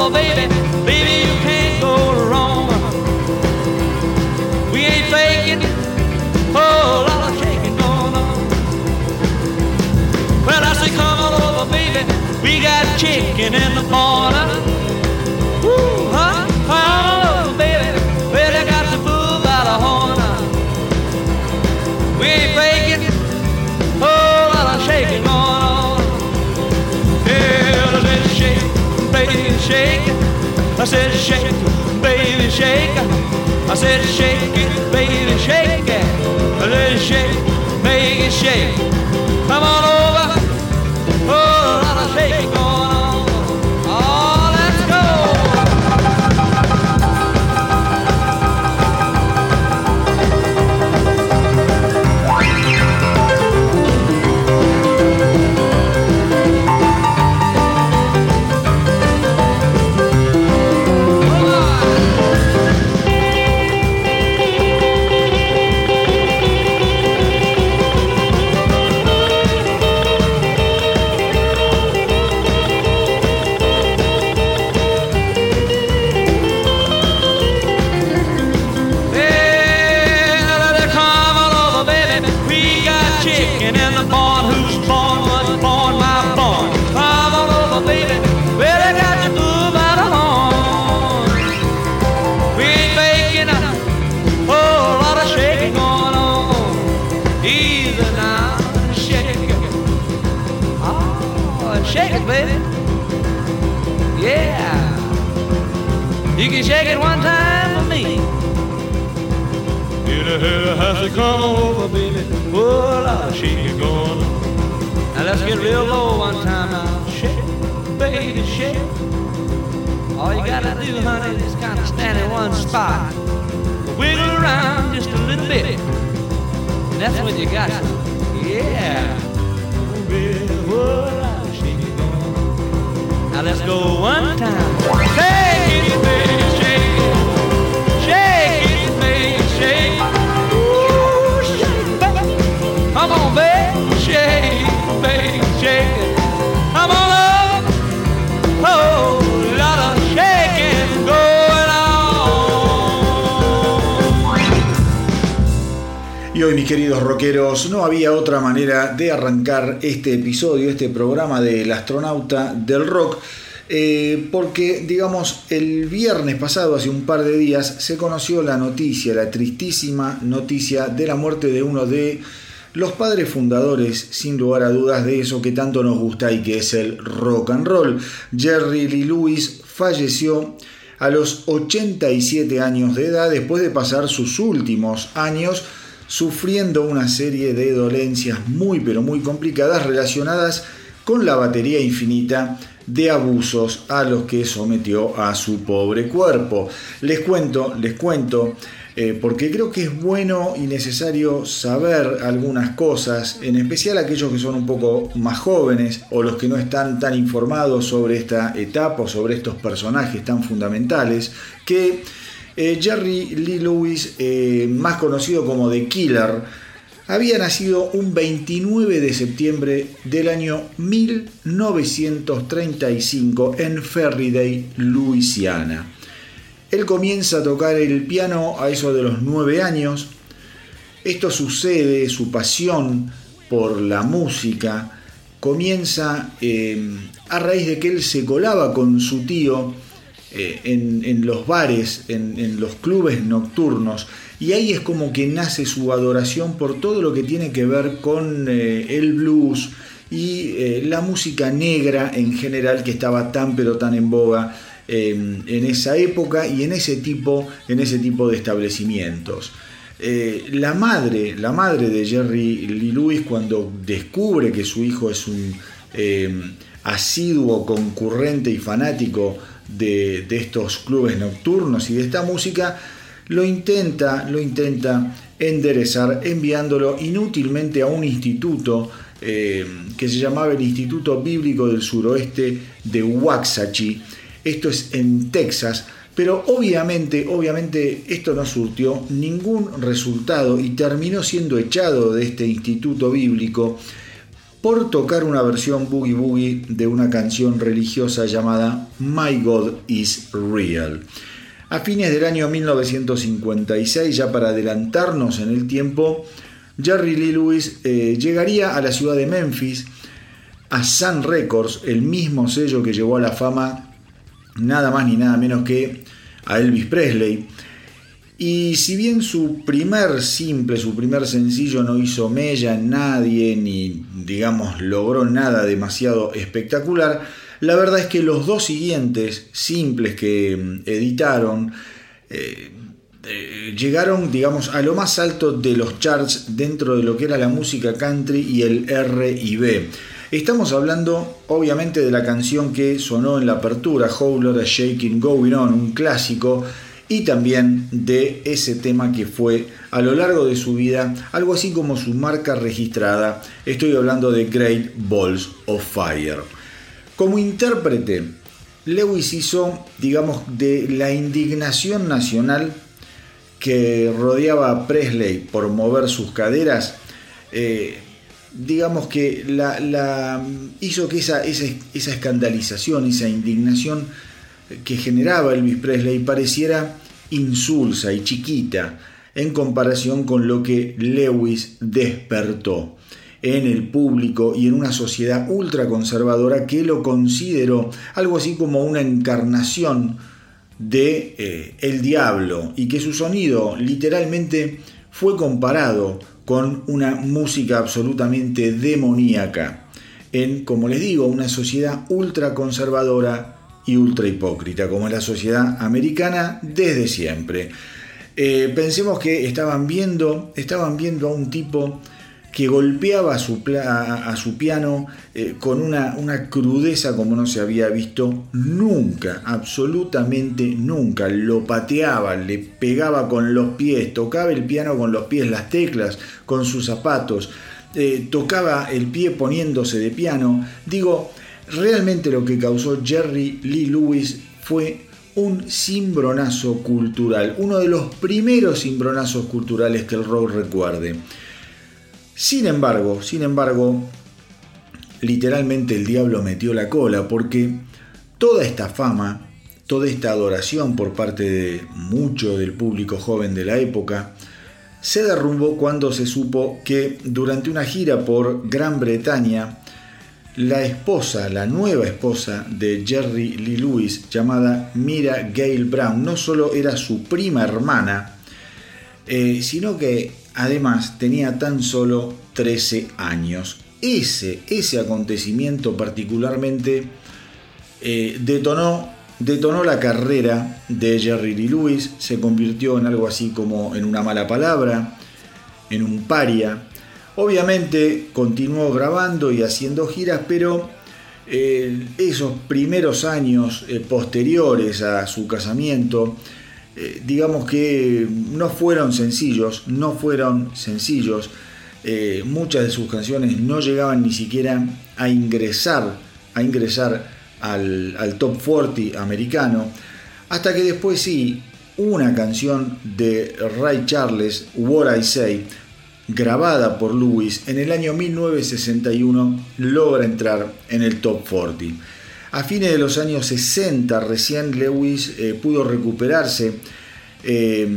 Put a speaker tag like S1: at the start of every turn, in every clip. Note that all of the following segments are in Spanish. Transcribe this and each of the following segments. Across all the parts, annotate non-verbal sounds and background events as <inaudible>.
S1: Over, baby. Baby, you can't go wrong. We ain't faking. Oh, lot of shaking going on. Well, I say, come on over, baby. We got chicken in the corner. I said, shake it, baby, shake it. I said, shake it, baby, shake it. I said, shake, make it shake. Come on over. To come over, baby. Oh, Lord, she get going. Now let's get real low one time now. Shake, baby, shake. All you gotta do, honey, is kind of stand in one spot. Wiggle around just a little bit. And that's when you got it.
S2: Mis queridos rockeros, no había otra manera de arrancar este episodio, este programa del astronauta del rock. eh, porque, digamos, el viernes pasado, hace un par de días, se conoció la noticia, la tristísima noticia de la muerte de uno de los padres fundadores, sin lugar a dudas, de eso que tanto nos gusta y que es el rock and roll. Jerry Lee Lewis falleció a los 87 años de edad después de pasar sus últimos años sufriendo una serie de dolencias muy pero muy complicadas relacionadas con la batería infinita de abusos a los que sometió a su pobre cuerpo. Les cuento, les cuento, eh, porque creo que es bueno y necesario saber algunas cosas, en especial aquellos que son un poco más jóvenes o los que no están tan informados sobre esta etapa o sobre estos personajes tan fundamentales, que eh, Jerry Lee Lewis, eh, más conocido como The Killer, había nacido un 29 de septiembre del año 1935 en Ferriday, Luisiana. Él comienza a tocar el piano a eso de los 9 años. Esto sucede, su pasión por la música comienza eh, a raíz de que él se colaba con su tío eh, en, los bares, en, los clubes nocturnos, y ahí es como que nace su adoración por todo lo que tiene que ver con eh, el blues y eh, la música negra en general que estaba tan pero tan en boga en esa época y en ese tipo, en ese tipo de establecimientos. La madre, la madre de Jerry Lee Lewis, cuando descubre que su hijo es un asiduo concurrente y fanático de, estos clubes nocturnos y de esta música, lo intenta, lo intenta enderezar enviándolo inútilmente a un instituto eh, que se llamaba el Instituto Bíblico del Suroeste de Waxahachie. Esto es en Texas, pero obviamente, obviamente esto no surtió ningún resultado y terminó siendo echado de este instituto bíblico por tocar una versión boogie boogie de una canción religiosa llamada My God is Real. A fines del año 1956, ya para adelantarnos en el tiempo, Jerry Lee Lewis eh, llegaría a la ciudad de Memphis, a Sun Records, el mismo sello que llevó a la fama nada más ni nada menos que a Elvis Presley. Y si bien su primer simple, su primer sencillo no hizo mella en nadie, ni digamos logró nada demasiado espectacular, la verdad es que los dos siguientes simples que mm, editaron eh, eh, llegaron, digamos, a lo más alto de los charts dentro de lo que era la música country y el R&B. Estamos hablando, obviamente, de la canción que sonó en la apertura, Howler Shaking Going On, un clásico, y también de ese tema que fue a lo largo de su vida algo así como su marca registrada. Estoy hablando de Great Balls of Fire. Como intérprete, Lewis hizo, digamos, de la indignación nacional que rodeaba a Presley por mover sus caderas, eh, digamos que la, hizo que esa, esa, esa, escandalización, esa indignación que generaba Elvis Presley pareciera insulsa y chiquita en comparación con lo que Lewis despertó en el público y en una sociedad ultraconservadora que lo consideró algo así como una encarnación de eh, el diablo y que su sonido literalmente fue comparado con una música absolutamente demoníaca en, como les digo, una sociedad ultraconservadora y ultra hipócrita, como la sociedad americana desde siempre. Eh, pensemos que estaban viendo, estaban viendo a un tipo que golpeaba a su, a, su piano eh, con una, una, crudeza como no se había visto nunca, absolutamente nunca. Lo pateaba, le pegaba con los pies, tocaba el piano con los pies, las teclas, con sus zapatos, eh, tocaba el pie poniéndose de piano. Digo, realmente lo que causó Jerry Lee Lewis fue un cimbronazo cultural, uno de los primeros cimbronazos culturales que el rock recuerde. Sin embargo, sin embargo, literalmente el diablo metió la cola porque toda esta fama, toda esta adoración por parte de mucho del público joven de la época, se derrumbó cuando se supo que durante una gira por Gran Bretaña, la esposa, la nueva esposa de Jerry Lee Lewis, llamada Mira Gail Brown, no solo era su prima hermana, eh, sino que además tenía tan solo 13 años. Ese, ese acontecimiento particularmente eh, detonó, detonó la carrera de Jerry Lee Lewis, se convirtió en algo así como en una mala palabra, en un paria. Obviamente continuó grabando y haciendo giras, pero eh, esos primeros años posteriores a su casamiento, eh, digamos que no fueron sencillos, no fueron sencillos. Eh, muchas de sus canciones no llegaban ni siquiera a ingresar, a ingresar al, al top 40 americano, hasta que después sí, una canción de Ray Charles, What I Say, grabada por Lewis en el año 1961, logra entrar en el top 40. A fines de los años 60 recién Lewis eh, pudo recuperarse, eh,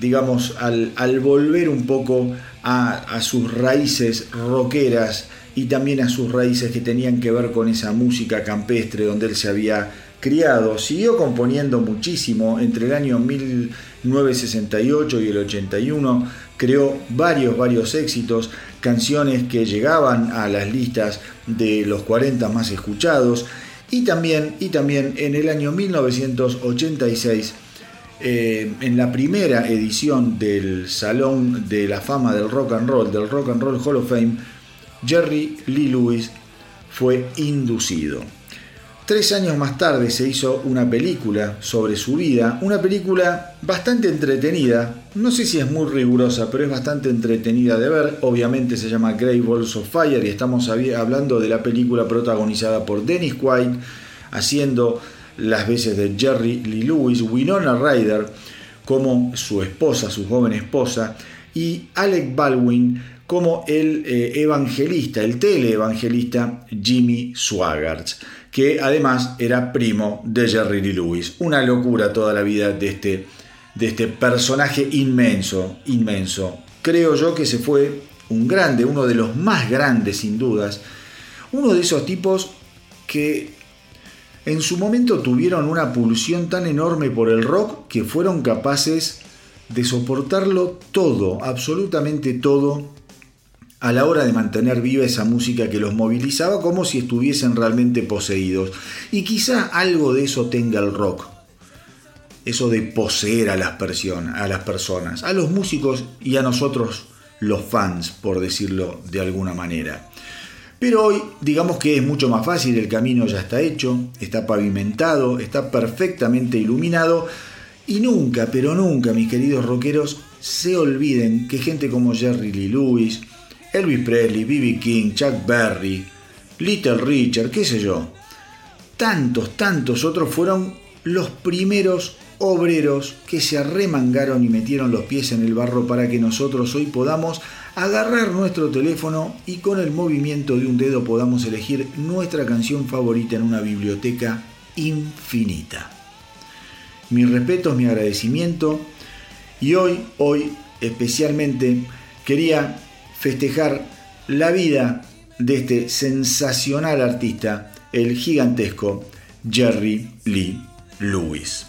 S2: digamos, al, volver un poco a, sus raíces rockeras y también a sus raíces que tenían que ver con esa música campestre donde él se había criado. Siguió componiendo muchísimo entre el año 1968 y el 81, creó varios, varios éxitos, canciones que llegaban a las listas de los 40 más escuchados y también, y también en el año 1986, eh, en la primera edición del Salón de la Fama del Rock and Roll, del Rock and Roll Hall of Fame, Jerry Lee Lewis fue inducido. Tres años más tarde se hizo una película sobre su vida, una película bastante entretenida, no sé si es muy rigurosa, pero es bastante entretenida de ver, obviamente se llama Grey Balls of Fire y estamos hablando de la película protagonizada por Dennis Quaid, haciendo las veces de Jerry Lee Lewis, Winona Ryder como su esposa, su joven esposa, y Alec Baldwin como el eh, evangelista, el teleevangelista Jimmy Swaggart que además era primo de Jerry Lee Lewis. Una locura toda la vida de este, de este personaje inmenso, inmenso. Creo yo que se fue un grande, uno de los más grandes sin dudas, uno de esos tipos que en su momento tuvieron una pulsión tan enorme por el rock que fueron capaces de soportarlo todo, absolutamente todo, a la hora de mantener viva esa música que los movilizaba como si estuviesen realmente poseídos. Y quizá algo de eso tenga el rock. Eso de poseer a las, a las personas, a los músicos y a nosotros los fans, por decirlo de alguna manera. Pero hoy digamos que es mucho más fácil, el camino ya está hecho, está pavimentado, está perfectamente iluminado y nunca, pero nunca, mis queridos rockeros, se olviden que gente como Jerry Lee Lewis, Elvis Presley, B.B. King, Chuck Berry, Little Richard, qué sé yo. Tantos, tantos otros fueron los primeros obreros que se arremangaron y metieron los pies en el barro para que nosotros hoy podamos agarrar nuestro teléfono y con el movimiento de un dedo podamos elegir nuestra canción favorita en una biblioteca infinita. Mi respeto, mi agradecimiento y hoy, hoy especialmente quería festejar la vida de este sensacional artista, el gigantesco Jerry Lee Lewis.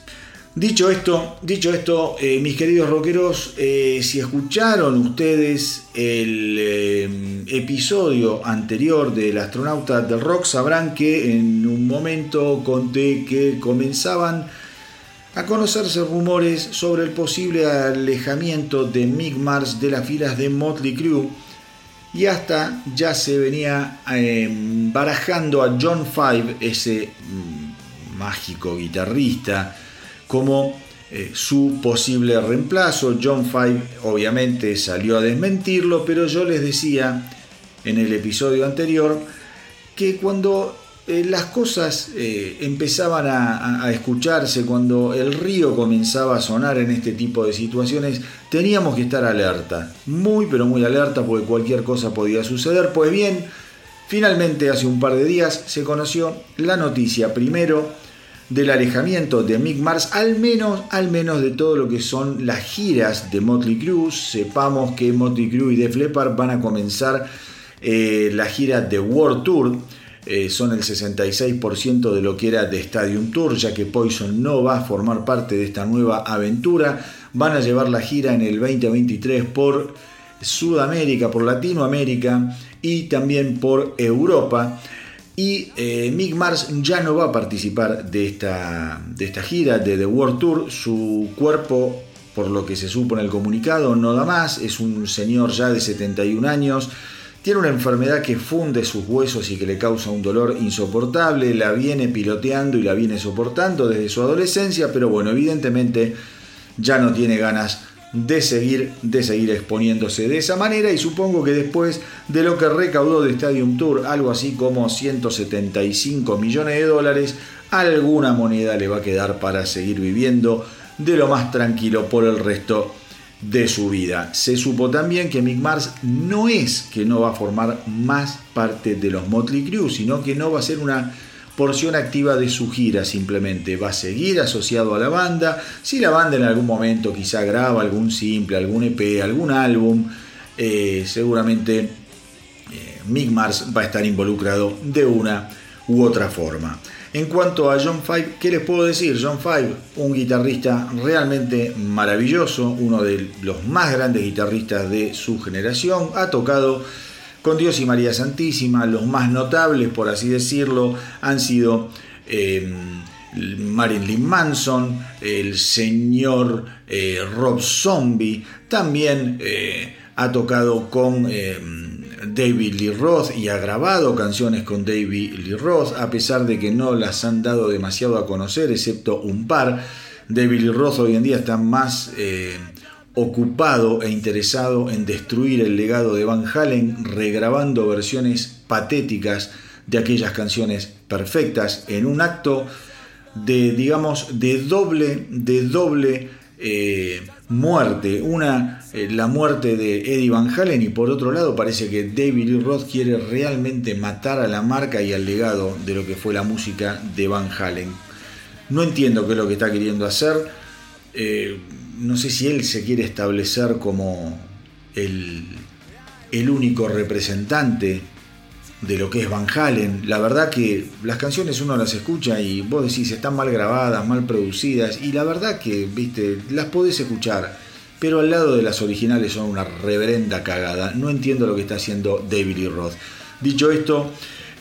S2: Dicho esto, dicho esto, eh, mis queridos rockeros, eh, si escucharon ustedes el eh, episodio anterior del astronauta del rock, sabrán que en un momento conté que comenzaban a conocerse rumores sobre el posible alejamiento de Mick Mars de las filas de Motley Crue y hasta ya se venía em, barajando a John Five, ese mm, mágico guitarrista, como eh, su posible reemplazo. John Five obviamente salió a desmentirlo, pero yo les decía en el episodio anterior que cuando eh, las cosas eh, empezaban a, escucharse, cuando el río comenzaba a sonar en este tipo de situaciones, teníamos que estar alerta, muy pero muy alerta porque cualquier cosa podía suceder. Pues bien, finalmente hace un par de días se conoció la noticia primero del alejamiento de Mick Mars, al menos, al menos de todo lo que son las giras de Motley Crue. Sepamos que Motley Crue y Def Leppard van a comenzar eh, la gira de World Tour eh, son el 66% de lo que era de Stadium Tour, ya que Poison no va a formar parte de esta nueva aventura. Van a llevar la gira en el 2023 por Sudamérica, por Latinoamérica y también por Europa. Y eh, Mick Mars ya no va a participar de esta, de esta gira de The World Tour. Su cuerpo, por lo que se supo en el comunicado, no da más. Es un señor ya de 71 años tiene una enfermedad que funde sus huesos y que le causa un dolor insoportable, la viene piloteando y la viene soportando desde su adolescencia, pero bueno, evidentemente ya no tiene ganas de seguir, de seguir exponiéndose de esa manera y supongo que después de lo que recaudó de Stadium Tour, algo así como 175 millones de dólares, alguna moneda le va a quedar para seguir viviendo de lo más tranquilo por el resto de su vida. Se supo también que Mick Mars no es que no va a formar más parte de los Motley Crue, sino que no va a ser una porción activa de su gira simplemente. Va a seguir asociado a la banda. Si la banda en algún momento quizá graba algún simple, algún EP, algún álbum, eh, seguramente eh, Mick Mars va a estar involucrado de una u otra forma. En cuanto a John Five, ¿qué les puedo decir? John Five, un guitarrista realmente maravilloso, uno de los más grandes guitarristas de su generación, ha tocado con Dios y María Santísima, los más notables, por así decirlo, han sido eh, Marilyn Manson, el señor eh, Rob Zombie, también eh, ha tocado con David Lee Roth y ha grabado canciones con David Lee Roth, a pesar de que no las han dado demasiado a conocer, excepto un par. David Lee Roth hoy en día está más eh, ocupado e interesado en destruir el legado de Van Halen, regrabando versiones patéticas de aquellas canciones perfectas en un acto de, digamos, de doble, de doble eh, muerte. Una, eh, la muerte de Eddie Van Halen y por otro lado parece que David Roth quiere realmente matar a la marca y al legado de lo que fue la música de Van Halen. No entiendo qué es lo que está queriendo hacer. Eh, no sé si él se quiere establecer como el, el único representante de lo que es Van Halen. La verdad que las canciones uno las escucha y vos decís están mal grabadas, mal producidas y la verdad que, viste, las podés escuchar, pero al lado de las originales son una reverenda cagada. No entiendo lo que está haciendo David Lee Roth. Dicho esto,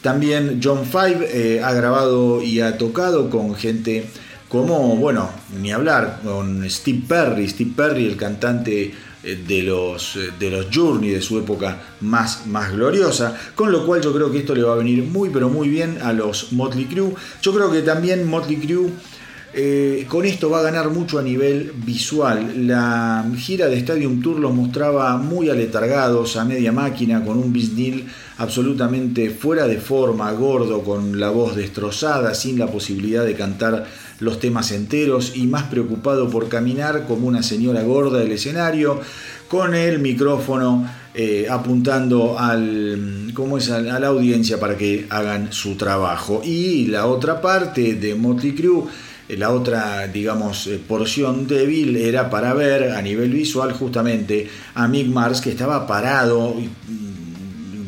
S2: también John Five eh, ha grabado y ha tocado con gente como, bueno, ni hablar, con Steve Perry, Steve Perry, el cantante de los, eh, de los Journey de su época más, más gloriosa, con lo cual yo creo que esto le va a venir muy pero muy bien a los Motley Crue. Yo creo que también Motley Crue eh, con esto va a ganar mucho a nivel visual. La gira de Stadium Tour los mostraba muy aletargados, a media máquina, con un bisnil absolutamente fuera de forma, gordo, con la voz destrozada, sin la posibilidad de cantar los temas enteros y más preocupado por caminar como una señora gorda del escenario, con el micrófono eh, apuntando al, ¿cómo es? a la audiencia para que hagan su trabajo. Y la otra parte de Motley Crue eh, la otra, digamos, eh, porción débil era para ver a nivel visual justamente a Mick Mars que estaba parado,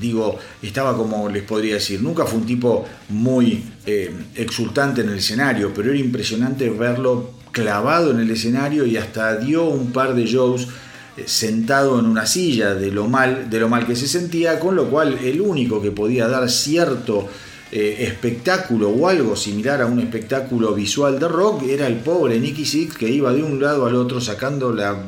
S2: digo, estaba como les podría decir, nunca fue un tipo muy eh, exultante en el escenario, pero era impresionante verlo clavado en el escenario y hasta dio un par de shows eh, sentado en una silla de lo mal de lo mal que se sentía con lo cual el único que podía dar cierto eh, espectáculo o algo similar a un espectáculo visual de rock era el pobre Nicky Six que iba de un lado al otro sacando la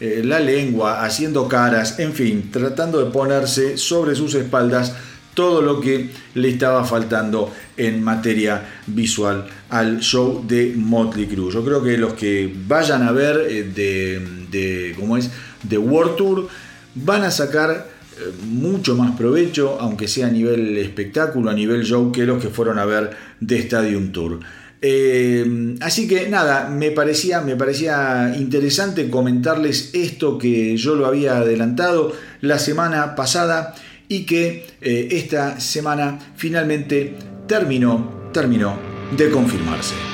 S2: la lengua, haciendo caras, en fin, tratando de ponerse sobre sus espaldas todo lo que le estaba faltando en materia visual al show de Motley Crue. Yo creo que los que vayan a ver eh, de, de, ¿cómo es? de World Tour van a sacar eh, mucho más provecho, aunque sea a nivel espectáculo, a nivel show, que los que fueron a ver de Stadium Tour. Eh, así que nada, me parecía, me parecía interesante comentarles esto que yo lo había adelantado la semana pasada y que eh, esta semana finalmente terminó, terminó de confirmarse.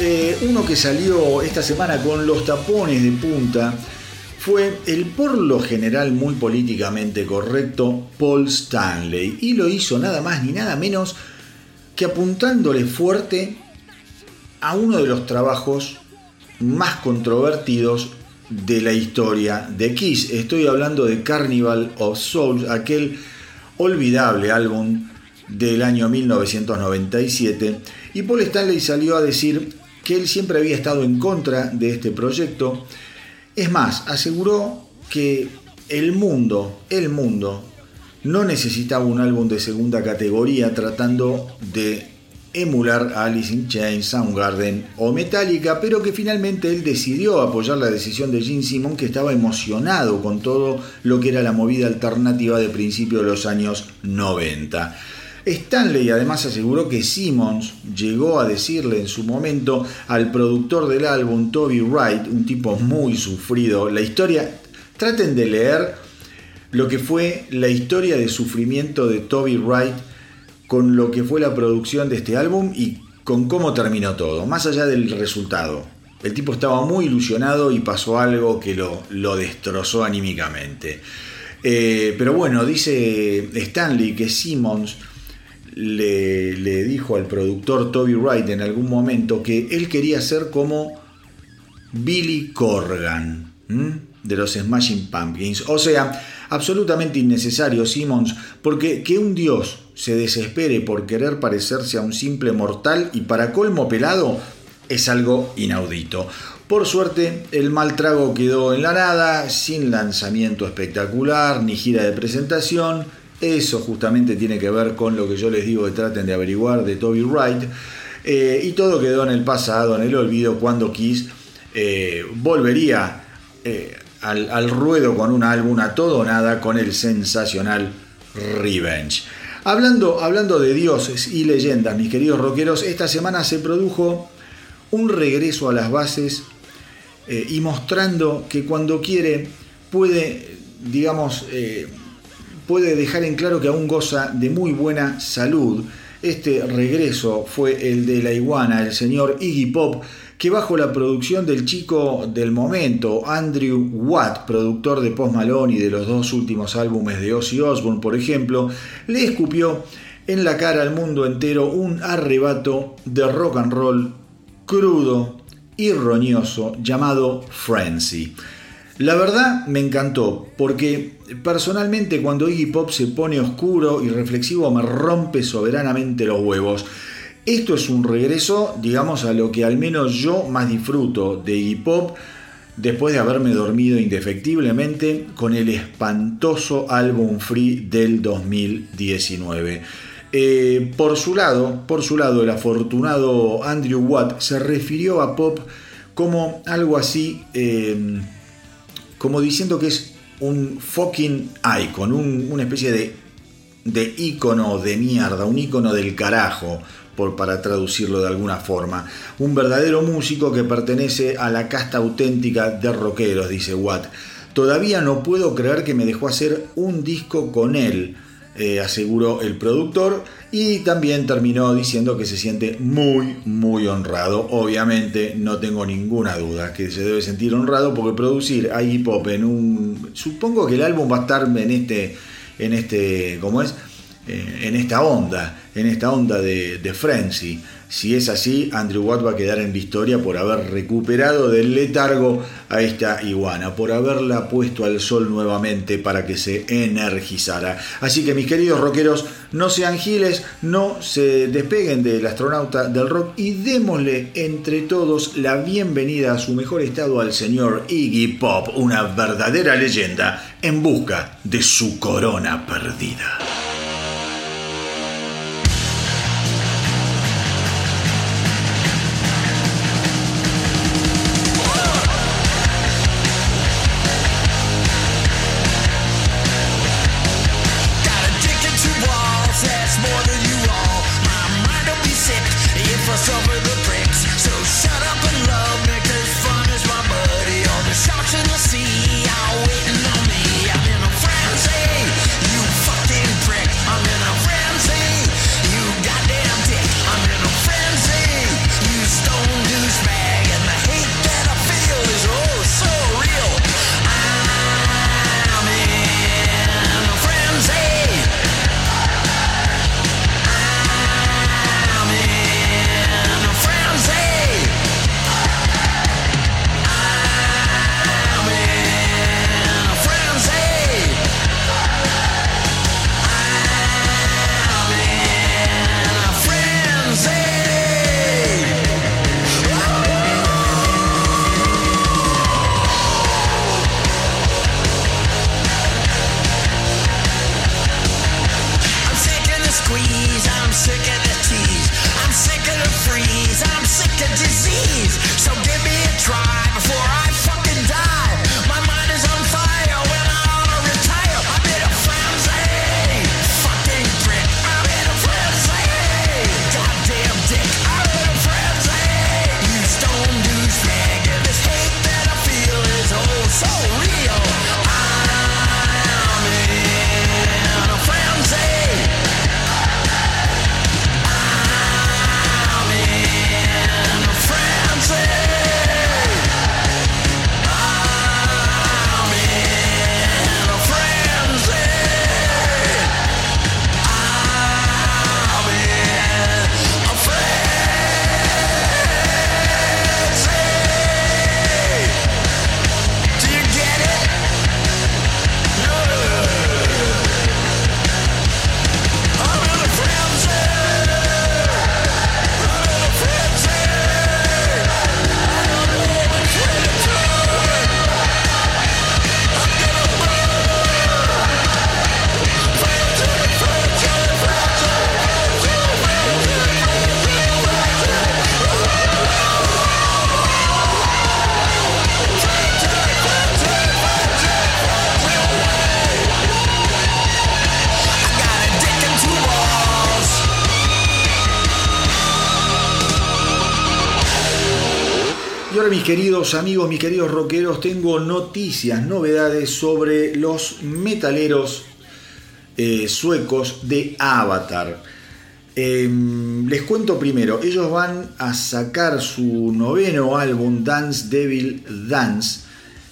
S2: Eh, uno que salió esta semana con los tapones de punta fue el por lo general muy políticamente correcto Paul Stanley y lo hizo nada más ni nada menos que apuntándole fuerte a uno de los trabajos más controvertidos de la historia de Kiss. Estoy hablando de Carnival of Souls, aquel olvidable álbum del año 1997 y Paul Stanley salió a decir que él siempre había estado en contra de este proyecto. Es más, aseguró que el mundo, el mundo, no necesitaba un álbum de segunda categoría tratando de emular a Alice in Chains, Soundgarden o Metallica, pero que finalmente él decidió apoyar la decisión de Gene Simon, que estaba emocionado con todo lo que era la movida alternativa de principios de los años 90. Stanley además aseguró que Simmons llegó a decirle en su momento al productor del álbum, Toby Wright, un tipo muy sufrido, la historia, traten de leer lo que fue la historia de sufrimiento de Toby Wright con lo que fue la producción de este álbum y con cómo terminó todo, más allá del resultado. El tipo estaba muy ilusionado y pasó algo que lo, lo destrozó anímicamente. Eh, pero bueno, dice Stanley que Simmons le, dijo al productor Toby Wright en algún momento que él quería ser como Billy Corgan de los Smashing Pumpkins. O sea, absolutamente innecesario, Simmons, porque que un dios se desespere por querer parecerse a un simple mortal y para colmo pelado es algo inaudito. Por suerte, el mal trago quedó en la nada, sin lanzamiento espectacular, ni gira de presentación, eso justamente tiene que ver con lo que yo les digo que traten de averiguar de Toby Wright. Eh, y todo quedó en el pasado, en el olvido, cuando Kiss eh, volvería eh, al, ruedo con un álbum a todo o nada con el sensacional Revenge. Hablando, hablando de dioses y leyendas, mis queridos rockeros, esta semana se produjo un regreso a las bases y mostrando que cuando quiere puede, digamos, puede dejar en claro que aún goza de muy buena salud. Este regreso fue el de la iguana, el señor Iggy Pop, que bajo la producción del chico del momento, Andrew Watt, productor de Post Malone y de los dos últimos álbumes de Ozzy Osbourne, por ejemplo, le escupió en la cara al mundo entero un arrebato de rock and roll crudo y roñoso llamado Frenzy. La verdad me encantó, porque personalmente cuando Iggy Pop se pone oscuro y reflexivo me rompe soberanamente los huevos. Esto es un regreso, digamos, a lo que al menos yo más disfruto de Iggy Pop después de haberme dormido indefectiblemente con el espantoso álbum Free del 2019. Eh, por su lado, por su lado, el afortunado Andrew Watt se refirió a Pop como algo así. Eh, como diciendo que es un fucking icon, una especie de, de icono de mierda, un icono del carajo, por, para traducirlo de alguna forma. Un verdadero músico que pertenece a la casta auténtica de rockeros, dice Watt. Todavía no puedo creer que me dejó hacer un disco con él eh, aseguró el productor y también terminó diciendo que se siente muy muy honrado. Obviamente no tengo ninguna duda que se debe sentir honrado porque producir a hip hop en un supongo que el álbum va a estar en este en este cómo es en esta onda en esta onda de, de frenzy si es así, Andrew Watt va a quedar en victoria por haber recuperado del letargo a esta iguana, por haberla puesto al sol nuevamente para que se energizara. Así que mis queridos rockeros, no sean giles, no se despeguen del astronauta del rock y démosle entre todos la bienvenida a su mejor estado al señor Iggy Pop, una verdadera leyenda en busca de su corona perdida. Mis queridos amigos, mis queridos rockeros, tengo noticias, novedades sobre los metaleros eh, suecos de Avatar. Em, les cuento primero, ellos van a sacar su noveno álbum Dance Devil Dance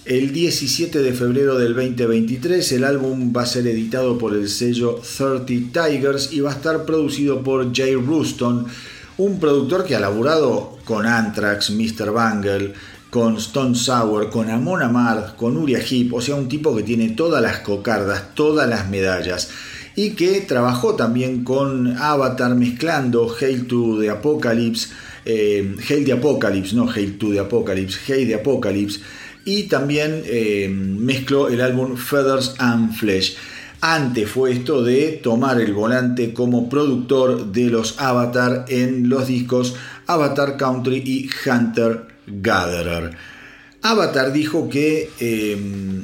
S2: el 17 de febrero del 2023. El álbum va a ser editado por el sello 30 Tigers y va a estar producido por Jay Ruston un productor que ha laburado con Anthrax, Mr. Bangle, con Stone Sour, con Amon Amarth, con Uriah Heep, o sea, un tipo que tiene todas las cocardas, todas las medallas, y que trabajó también con Avatar mezclando Hail to the Apocalypse, eh, Hail Apocalypse, no Hail to the Apocalypse, Hail the Apocalypse, y también eh, mezcló el álbum Feathers and Flesh. Antes fue esto de tomar el volante como productor de los Avatar en los discos Avatar Country y Hunter Gatherer. Avatar dijo que, em,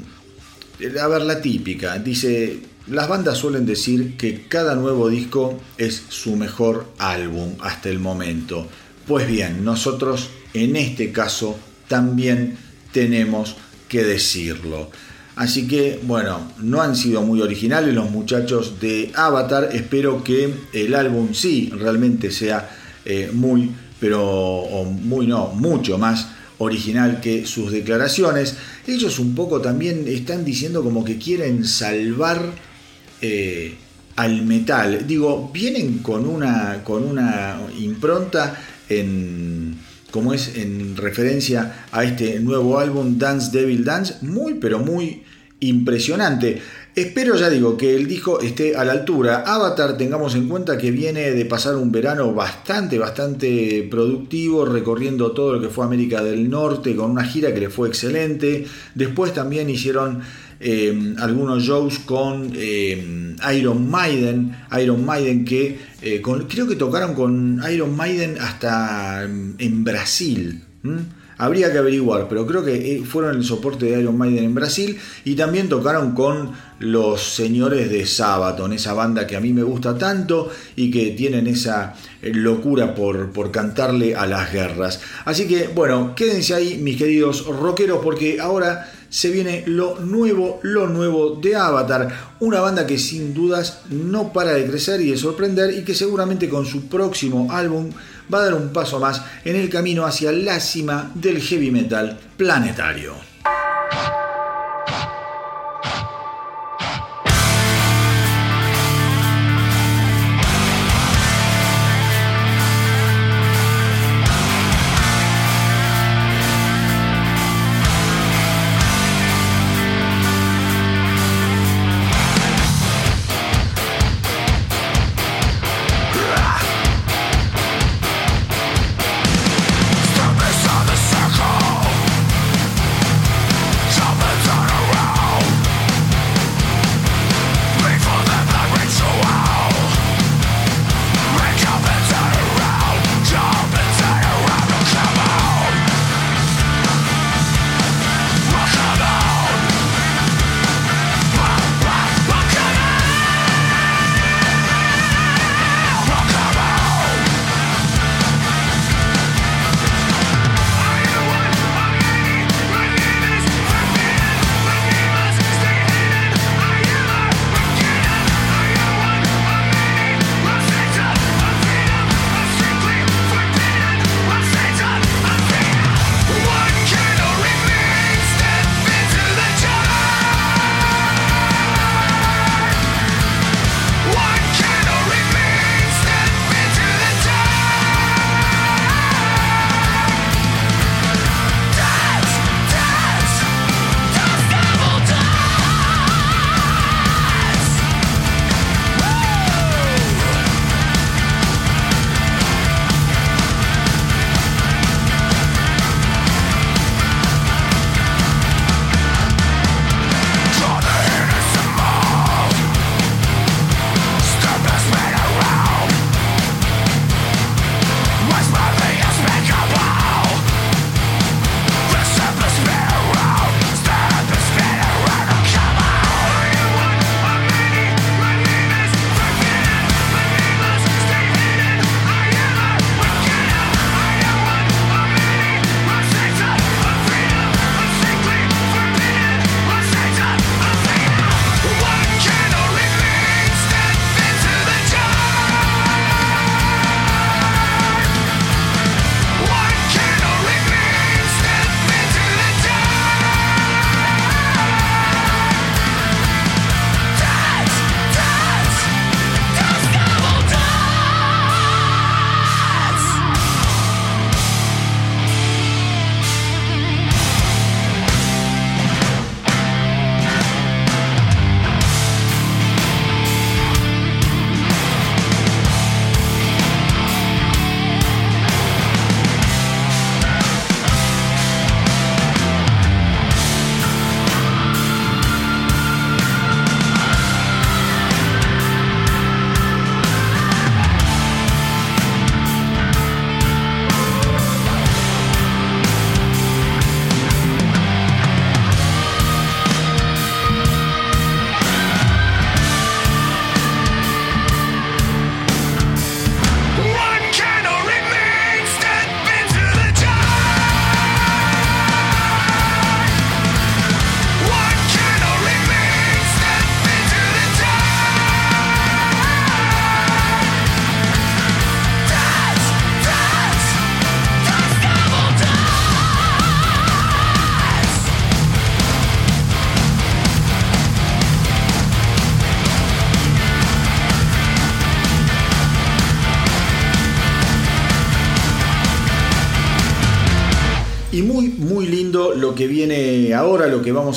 S2: a ver, la típica, dice, las bandas suelen decir que cada nuevo disco es su mejor álbum hasta el momento. Pues bien, nosotros en este caso también tenemos que decirlo. Así que, bueno, no han sido muy originales los muchachos de Avatar. Espero que el álbum sí realmente sea eh, muy, pero muy no, mucho más original que sus declaraciones. Ellos un poco también están diciendo como que quieren salvar eh, al metal. Digo, vienen con una, con una impronta en como es en referencia a este nuevo álbum Dance Devil Dance, muy pero muy impresionante. Espero, ya digo, que el disco esté a la altura. Avatar, tengamos en cuenta que viene de pasar un verano bastante, bastante productivo, recorriendo todo lo que fue América del Norte, con una gira que le fue excelente. Después también hicieron eh, algunos shows con eh, Iron Maiden, Iron Maiden que eh, creo que tocaron con Iron Maiden hasta mm, en Brasil. Habría que averiguar, pero creo que eh, fueron el soporte de Iron Maiden en Brasil y también tocaron con los señores de Sabaton, esa banda que a mí me gusta tanto y que tienen esa eh, locura por, por cantarle a las guerras. Así que bueno, quédense ahí mis queridos rockeros porque ahora se viene lo nuevo, lo nuevo de Avatar, una banda que sin dudas no para de crecer y de sorprender y que seguramente con su próximo álbum va a dar un paso más en el camino hacia la cima del heavy metal planetario.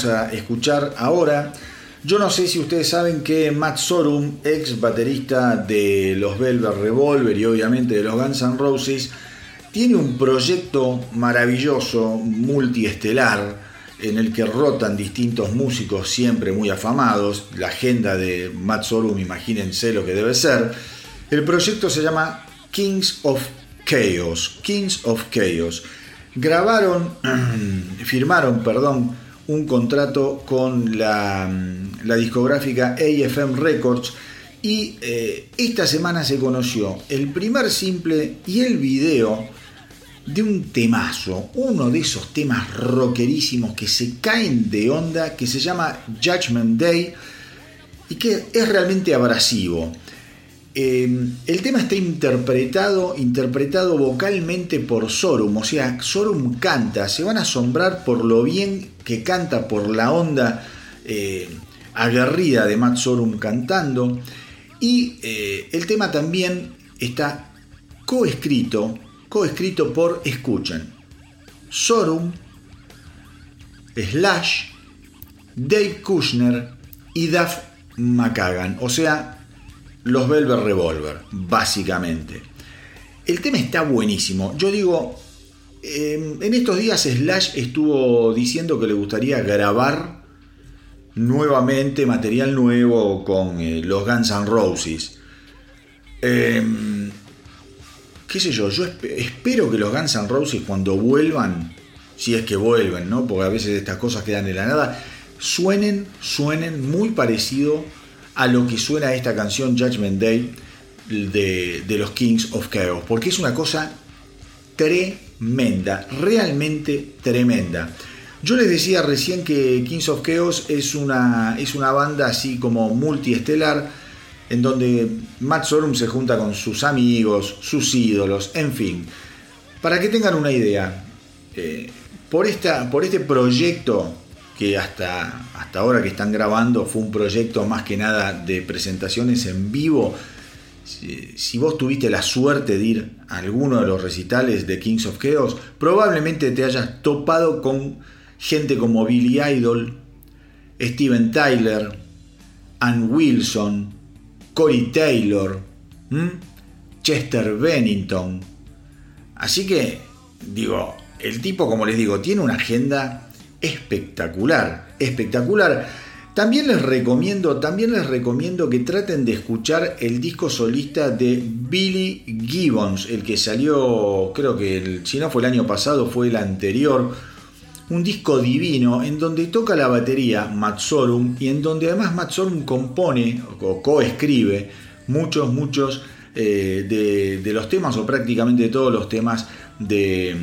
S2: A escuchar ahora. Yo no sé si ustedes saben que Matt Sorum, ex baterista de los Velvet Revolver y obviamente de los Guns N' Roses, tiene un proyecto maravilloso, multiestelar, en el que rotan distintos músicos siempre muy afamados. La agenda de Matt Sorum, imagínense lo que debe ser. El proyecto se llama Kings of Chaos. Kings of Chaos grabaron, <clears throat> firmaron, perdón, un contrato con la, discográfica AFM Records y eh, esta semana se conoció el primer simple y el video de un temazo, uno de esos temas rockerísimos que se caen de onda, que se llama Judgment Day y que es realmente abrasivo. Em, el tema está interpretado, interpretado vocalmente por Sorum, o sea, Sorum canta, se van a asombrar por lo bien que canta, por la onda eh, aguerrida de Matt Sorum cantando. Y eh, el tema también está coescrito, coescrito por, escuchen, Sorum, Slash, Dave Kushner y Duff McKagan, o sea, los Velvet Revolver, básicamente. El tema está buenísimo. Yo digo, em, en estos días Slash estuvo diciendo que le gustaría grabar nuevamente material nuevo con eh, los Guns N' Roses. Em, qué sé yo, yo espero que los Guns N' Roses cuando vuelvan, si es que vuelven, ¿no? Porque a veces estas cosas quedan en la nada, suenen, suenen muy parecido a lo que suena esta canción Judgment Day de, los Kings of Chaos, porque es una cosa tremenda, realmente tremenda. Yo les decía recién que Kings of Chaos es una, es una banda así como multiestelar, en donde Matt Sorum se junta con sus amigos, sus ídolos, en fin. Para que tengan una idea, eh, por, esta, por este proyecto que hasta, hasta ahora que están grabando fue un proyecto más que nada de presentaciones en vivo. Si, vos tuviste la suerte de ir a alguno de los recitales de Kings of Chaos, probablemente te hayas topado con gente como Billy Idol, Steven Tyler, Ann Wilson, Corey Taylor, Chester Bennington. Así que, digo, el tipo, como les digo, tiene una agenda espectacular, espectacular. También les recomiendo, también les recomiendo que traten de escuchar el disco solista de Billy Gibbons, el que salió, creo que el, si no fue el año pasado, fue el anterior. Un disco divino en donde toca la batería Matt Sorum y en donde además Matt Sorum compone o coescribe muchos, muchos eh, de, de los temas o prácticamente todos los temas de,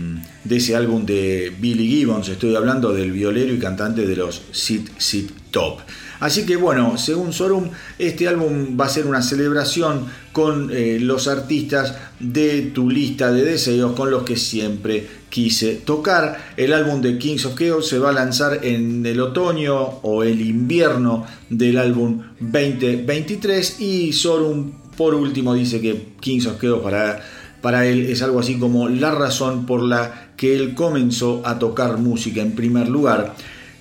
S2: ese álbum de Billy Gibbons, estoy hablando del violero y cantante de los Sit Sit Top. Así que bueno, según Sorum, este álbum va a ser una celebración con eh, los artistas de tu lista de deseos con los que siempre quise tocar. El álbum de Kings of Chaos se va a lanzar en el otoño o el invierno del álbum 2023 y Sorum por último dice que Kings of Chaos para para él es algo así como la razón por la que él comenzó a tocar música en primer lugar,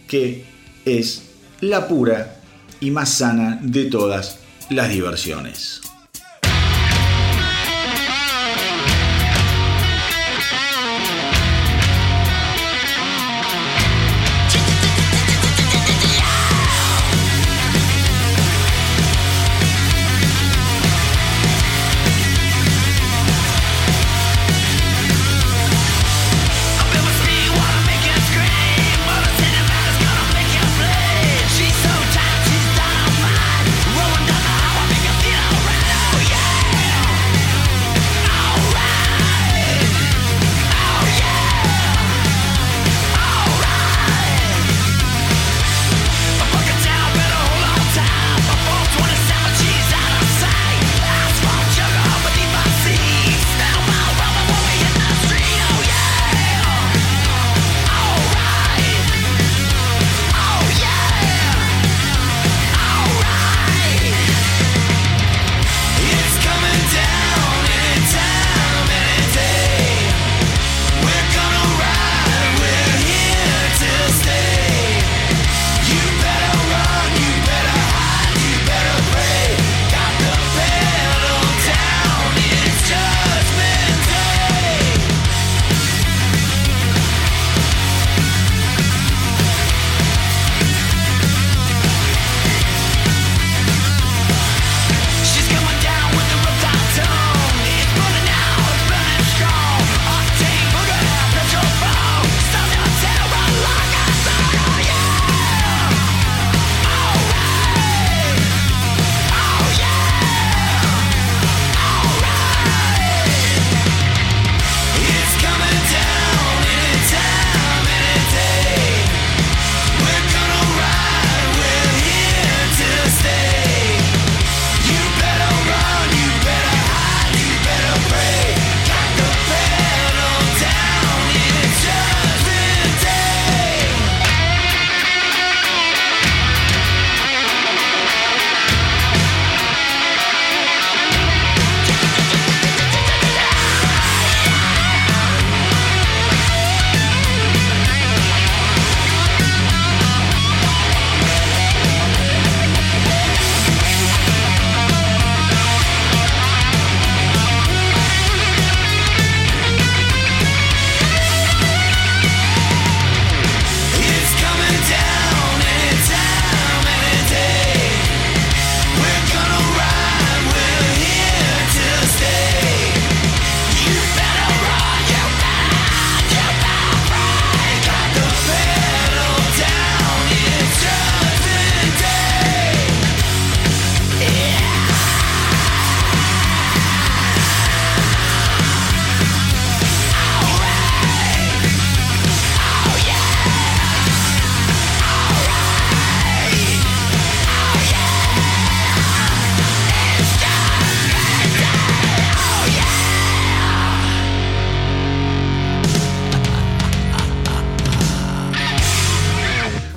S2: que es la pura y más sana de todas las diversiones.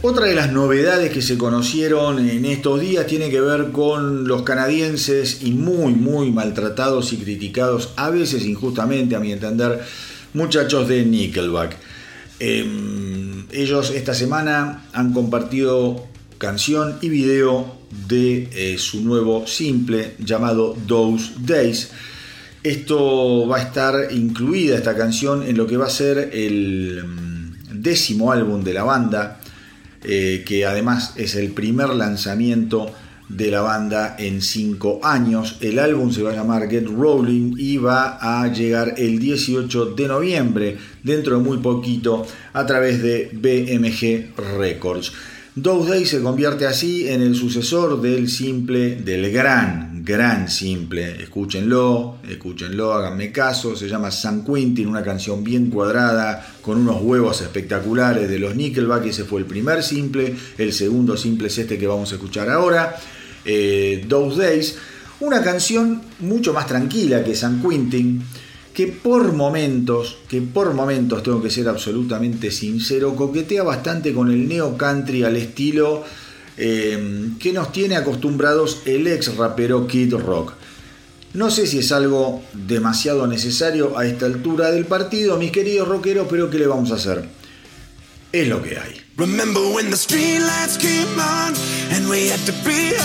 S3: Otra de las novedades que se conocieron en estos días tiene que ver con los canadienses y muy, muy maltratados y criticados, a veces injustamente, a mi entender, muchachos de Nickelback. Em, ellos esta semana han compartido canción y video de eh, su nuevo simple llamado Those Days. Esto va a estar incluida esta canción en lo que va a ser el mm, décimo álbum de la banda, eh, que además es el primer lanzamiento de la banda en cinco años. El álbum se va a llamar Get Rolling y va a llegar el 18 de noviembre, dentro de muy poquito, a través de BMG Records. Those Days se convierte así en el sucesor del simple, del gran, gran simple. Escúchenlo, escúchenlo, háganme caso. Se llama San Quentin, una canción bien cuadrada, con unos huevos espectaculares de los Nickelback. Ese fue el primer simple. El segundo simple es este que vamos a escuchar ahora, eh, Those Days. Una canción mucho más tranquila que San Quentin que por momentos, que por momentos tengo que ser absolutamente sincero, coquetea bastante con el neo country al estilo eh, que nos tiene acostumbrados el ex rapero Kid Rock. No sé si es algo demasiado necesario a esta altura del partido, mis queridos rockeros, pero ¿qué le vamos a hacer? Es lo que hay. Remember when the came on and we had to be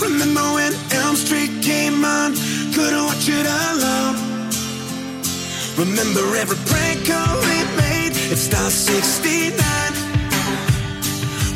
S3: Remember when Elm Street came on? Couldn't watch it alone. Remember every prank call we made? It's Star 69.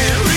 S2: man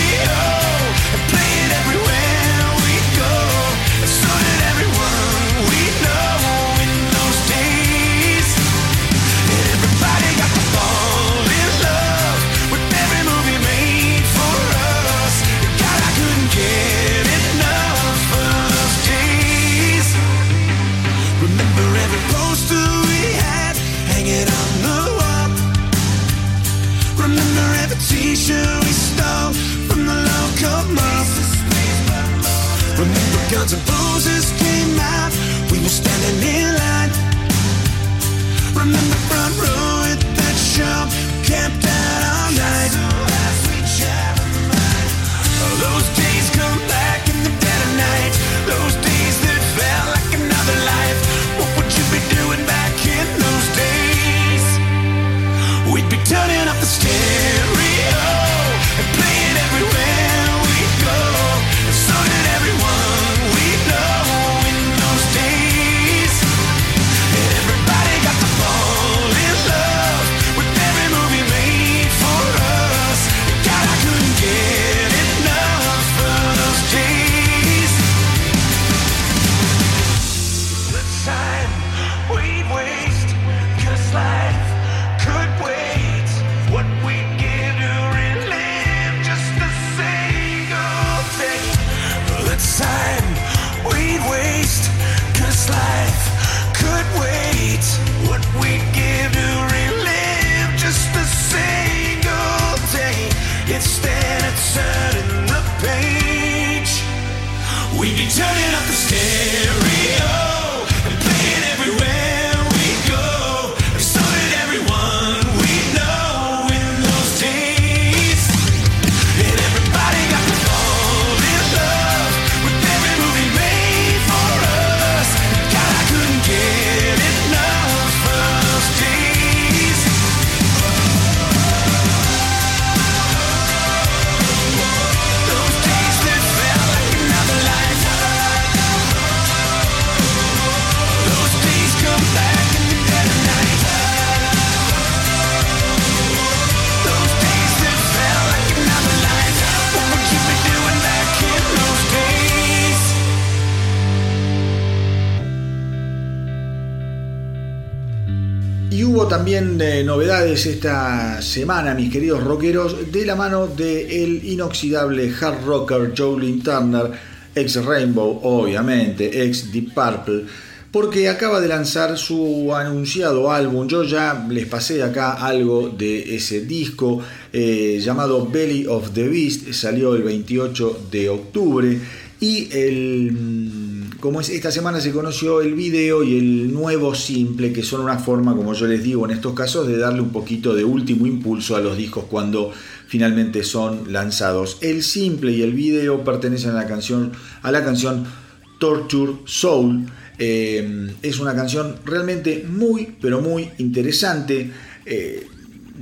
S2: novedades esta semana, mis queridos rockeros, de la mano del inoxidable hard rocker Jolene Turner, ex Rainbow, obviamente, ex Deep Purple, porque acaba de lanzar su anunciado álbum. Yo ya les pasé acá algo de ese disco eh, llamado Belly of the Beast, salió el 28 de octubre y el como es, esta semana se conoció el video y el nuevo simple, que son una forma, como yo les digo en estos casos, de darle un poquito de último impulso a los discos cuando finalmente son lanzados. El simple y el video pertenecen a la canción, a la canción Torture Soul. Eh, es una canción realmente muy, pero muy interesante. Eh,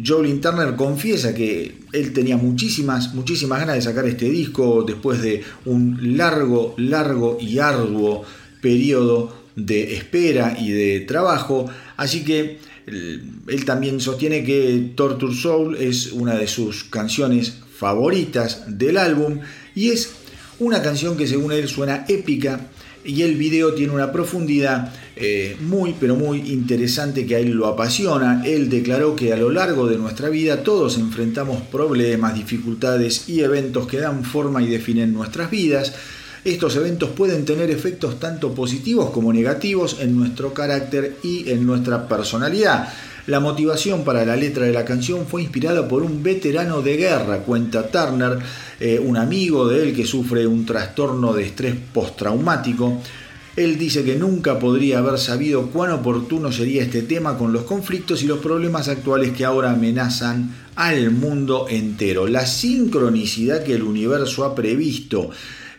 S2: Jolin Turner confiesa que él tenía muchísimas, muchísimas ganas de sacar este disco después de un largo, largo y arduo periodo de espera y de trabajo. Así que él también sostiene que Torture Soul es una de sus canciones favoritas del álbum y es una canción que según él suena épica y el video tiene una profundidad eh, muy pero muy interesante que a él lo apasiona. Él declaró que a lo largo de nuestra vida todos enfrentamos problemas, dificultades y eventos que dan forma y definen nuestras vidas. Estos eventos pueden tener efectos tanto positivos como negativos en nuestro carácter y en nuestra personalidad. La motivación para la letra de la canción fue inspirada por un veterano de guerra, cuenta Turner, eh, un amigo de él que sufre un trastorno de estrés postraumático. Él dice que nunca podría haber sabido cuán oportuno sería este tema con los conflictos y los problemas actuales que ahora amenazan al mundo entero. La sincronicidad que el universo ha previsto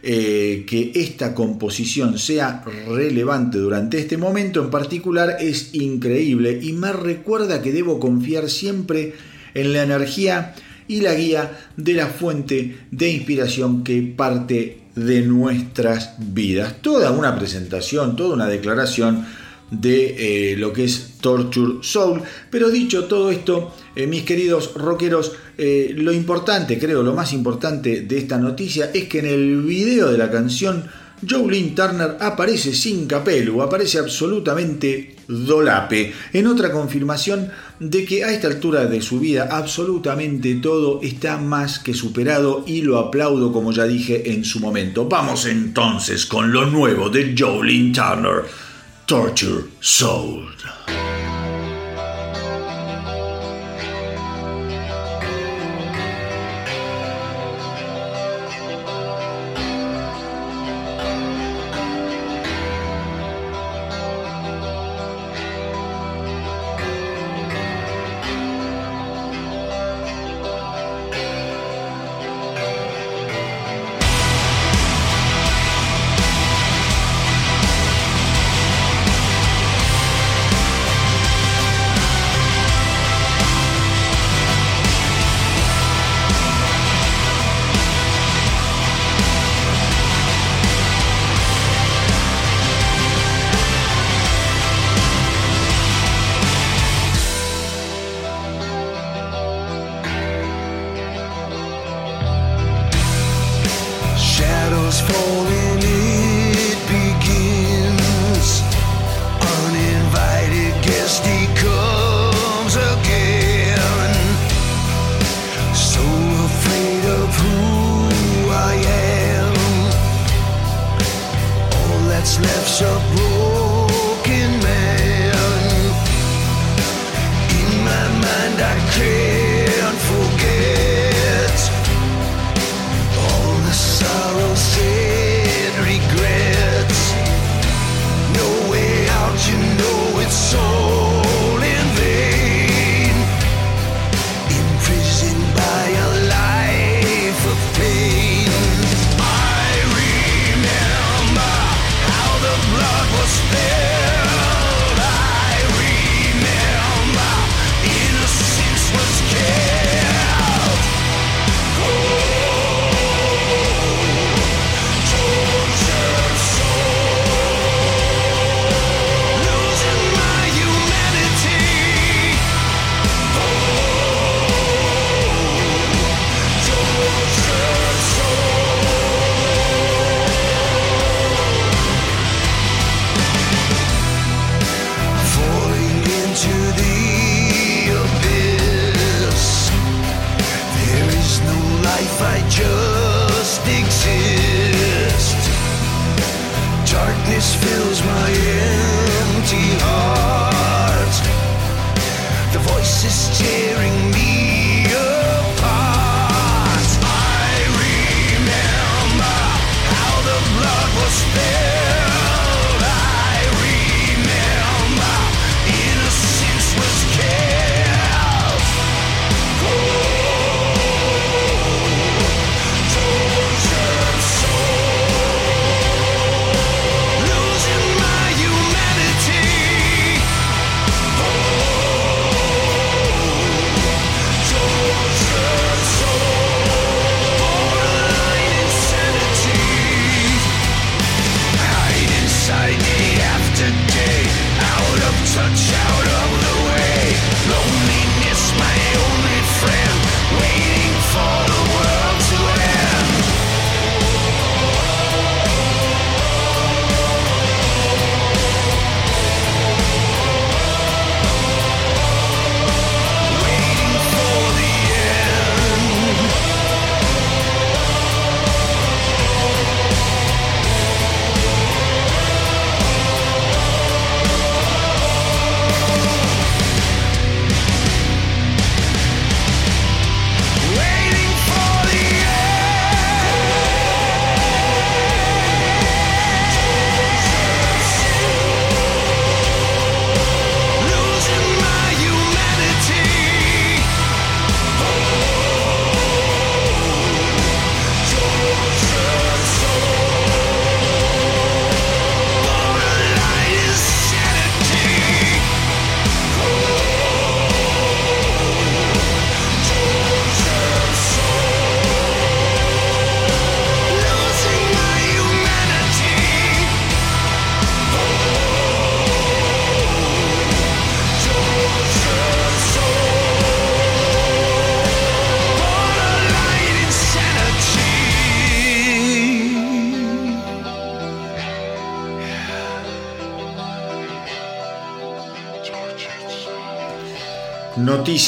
S2: eh, que esta composición sea relevante durante este momento en particular es increíble y me recuerda que debo confiar siempre en la energía y la guía de la fuente de inspiración que parte de nuestras vidas. Toda una presentación, toda una declaración de eh, lo que es Torture Soul. Pero dicho todo esto, eh, mis queridos rockeros, eh, lo importante, creo, lo más importante de esta noticia es que en el video de la canción Jolene Turner aparece sin capelo, aparece absolutamente dolape, en otra confirmación de que a esta altura de su vida absolutamente todo está más que superado y lo aplaudo como ya dije en su momento. Vamos entonces con lo nuevo de Jolene Turner. Torture Soul.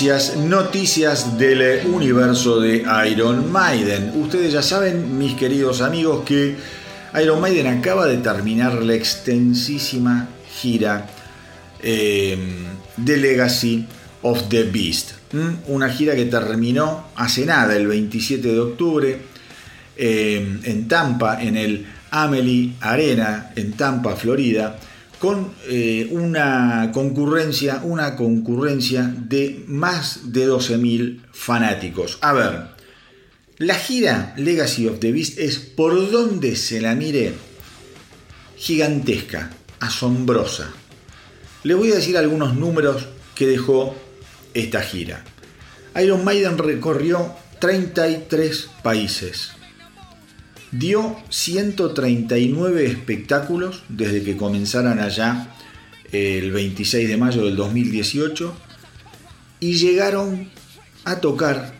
S2: Noticias, del universo de Iron Maiden. Ustedes ya saben, mis queridos amigos, que Iron Maiden acaba de terminar la extensísima gira eh, de Legacy of the Beast. Una gira que terminó hace nada, el 27 de octubre, eh, en Tampa, en el Amelie Arena, en Tampa, Florida con eh, una concurrencia, una concurrencia de más de 12.000 fanáticos. A ver, la gira Legacy of the Beast es por donde se la mire gigantesca, asombrosa. Le voy a decir algunos números que dejó esta gira. Iron Maiden recorrió 33 países dio 139 espectáculos desde que comenzaran allá el 26 de mayo del 2018 y llegaron a tocar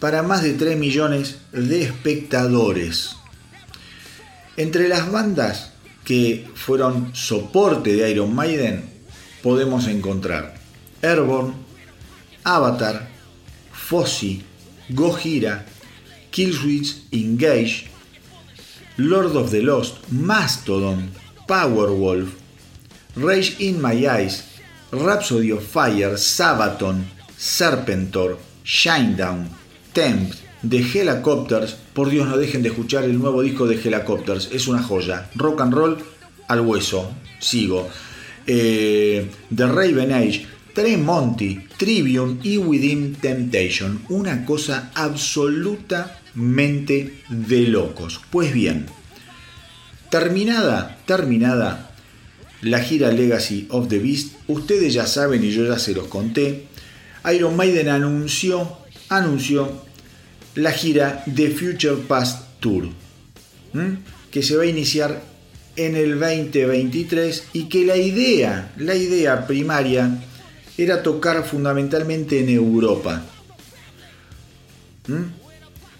S2: para más de 3 millones de espectadores. Entre las bandas que fueron soporte de Iron Maiden podemos encontrar Airborne, Avatar, Fossi, Gojira, Killswitch Engage, Lord of the Lost, Mastodon, Powerwolf, Rage in My Eyes, Rhapsody of Fire, Sabaton, Serpentor, Shinedown, Tempt, The Helicopters. Por Dios, no dejen de escuchar el nuevo disco de Helicopters, es una joya. Rock and roll al hueso, sigo. Eh, The Raven Age, Tremonti, Trivium y Within Temptation. Una cosa absoluta mente de locos. Pues bien, terminada, terminada la gira Legacy of the Beast, ustedes ya saben y yo ya se los conté, Iron Maiden anunció, anunció la gira The Future Past Tour, que se va a iniciar en el 2023 y que la idea, la idea primaria era tocar fundamentalmente en Europa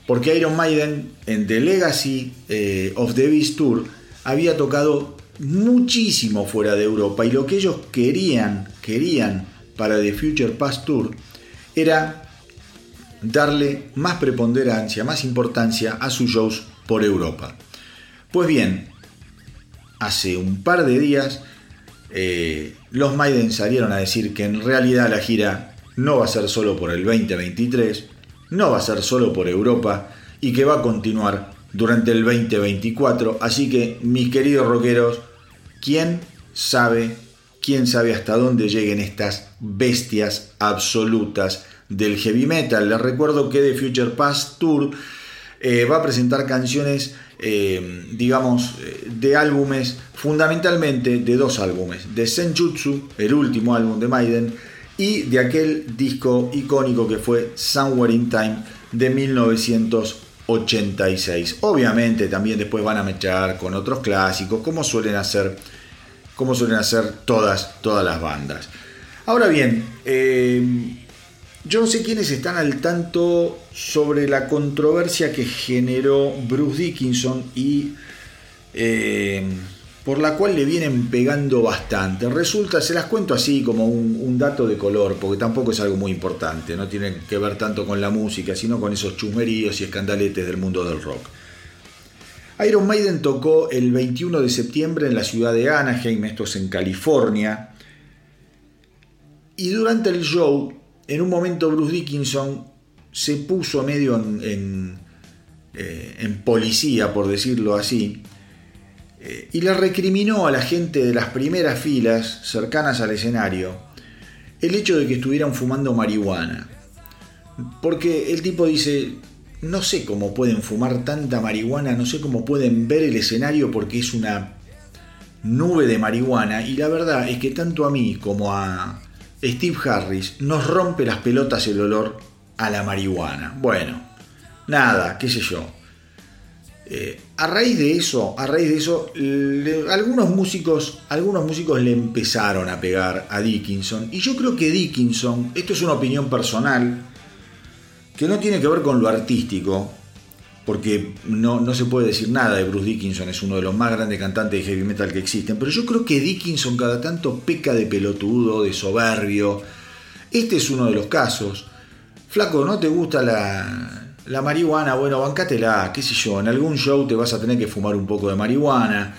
S2: porque Iron Maiden en The Legacy eh, of the Beast Tour había tocado muchísimo fuera de Europa y lo que ellos querían, querían para The Future Past Tour era darle más preponderancia, más importancia a sus shows por Europa. Pues bien, hace un par de días eh, los Maiden salieron a decir que en realidad la gira no va a ser solo por el 2023, no va a ser solo por Europa y que va a continuar durante el 2024. Así que, mis queridos rockeros, ¿quién sabe, quién sabe hasta dónde lleguen estas bestias absolutas del heavy metal? Les recuerdo que The Future Past Tour eh, va a presentar canciones, eh, digamos, eh, de álbumes, fundamentalmente de dos álbumes, de Senjutsu, el último álbum de Maiden, y de aquel disco icónico que fue Somewhere in Time de 1986. Obviamente también después van a mechar con otros clásicos, como suelen hacer, como suelen hacer todas, todas las bandas. Ahora bien, eh, yo no sé quiénes están al tanto sobre la controversia que generó Bruce Dickinson y eh, por la cual le vienen pegando bastante. Resulta, se las cuento así como un, dato de color, porque tampoco es algo muy importante, no tiene que ver tanto con la música, sino con esos chusmeríos y escandaletes del mundo del rock. Iron Maiden tocó el 21 de septiembre en la ciudad de Anaheim, esto es en California, y durante el show, en un momento Bruce Dickinson se puso medio en, eh, en policía, por decirlo así, eh, y le recriminó a la gente de las primeras filas cercanas al escenario el hecho de que estuvieran fumando marihuana. Porque el tipo dice, no sé cómo pueden fumar tanta marihuana, no sé cómo pueden ver el escenario porque es una nube de marihuana y la verdad es que tanto a mí como a Steve Harris nos rompe las pelotas el olor a la marihuana. Bueno, nada, qué sé yo. Eh, a raíz de eso, a raíz de eso, algunos músicos, algunos músicos le empezaron a pegar a Dickinson. Y yo creo que Dickinson, esto es una opinión personal, que no tiene que ver con lo artístico, porque no, no se puede decir nada de Bruce Dickinson, es uno de los más grandes cantantes de heavy metal que existen, pero yo creo que Dickinson cada tanto peca de pelotudo, de soberbio, Este es uno de los casos. Flaco, ¿no te gusta la, la marihuana? Bueno, bancátela, qué sé yo, en algún show te vas a tener que fumar un poco de marihuana.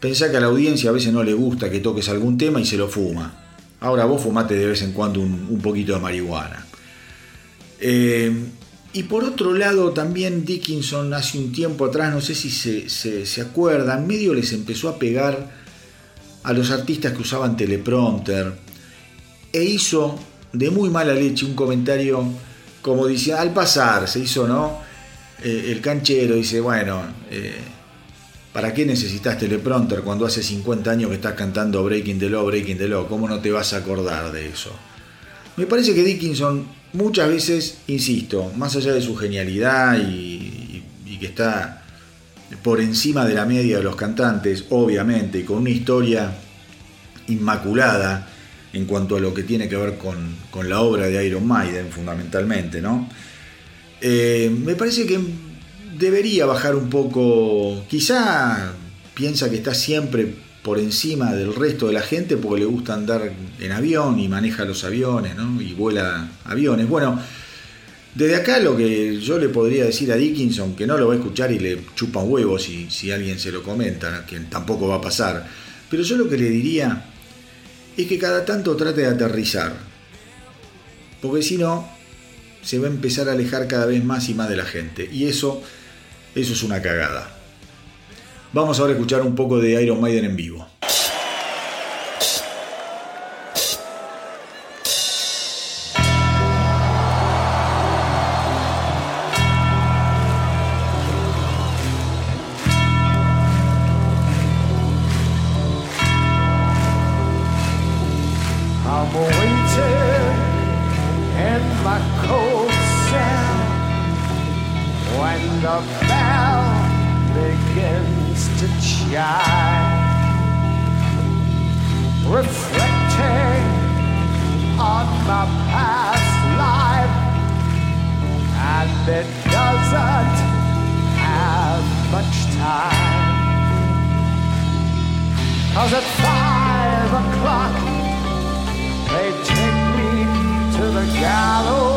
S2: Pensá que a la audiencia a veces no le gusta que toques algún tema y se lo fuma. Ahora vos fumate de vez en cuando un, poquito de marihuana. Eh, y por otro lado, también Dickinson hace un tiempo atrás, no sé si se, se, se acuerdan, medio les empezó a pegar a los artistas que usaban teleprompter e hizo de muy mala leche un comentario como dice, al pasar, se hizo, ¿no? Eh, el canchero dice, bueno, eh, ¿para qué necesitas teleprompter cuando hace 50 años que estás cantando Breaking the Law, Breaking the Law? ¿Cómo no te vas a acordar de eso? Me parece que Dickinson muchas veces, insisto, más allá de su genialidad y, que está por encima de la media de los cantantes, obviamente, con una historia inmaculada, en cuanto a lo que tiene que ver con, la obra de Iron Maiden, fundamentalmente, ¿no? Eh, me parece que debería bajar un poco, quizá piensa que está siempre por encima del resto de la gente porque le gusta andar en avión y maneja los aviones, ¿no? Y vuela aviones. Bueno, desde acá lo que yo le podría decir a Dickinson, que no lo va a escuchar y le chupa un huevo si, si alguien se lo comenta, que tampoco va a pasar, pero yo lo que le diría es que cada tanto trate de aterrizar. Porque si no, se va a empezar a alejar cada vez más y más de la gente. Y eso, eso es una cagada. Vamos ahora a escuchar un poco de Iron Maiden en vivo. that
S3: doesn't have much time. Cause at five o'clock they take me to the gallows.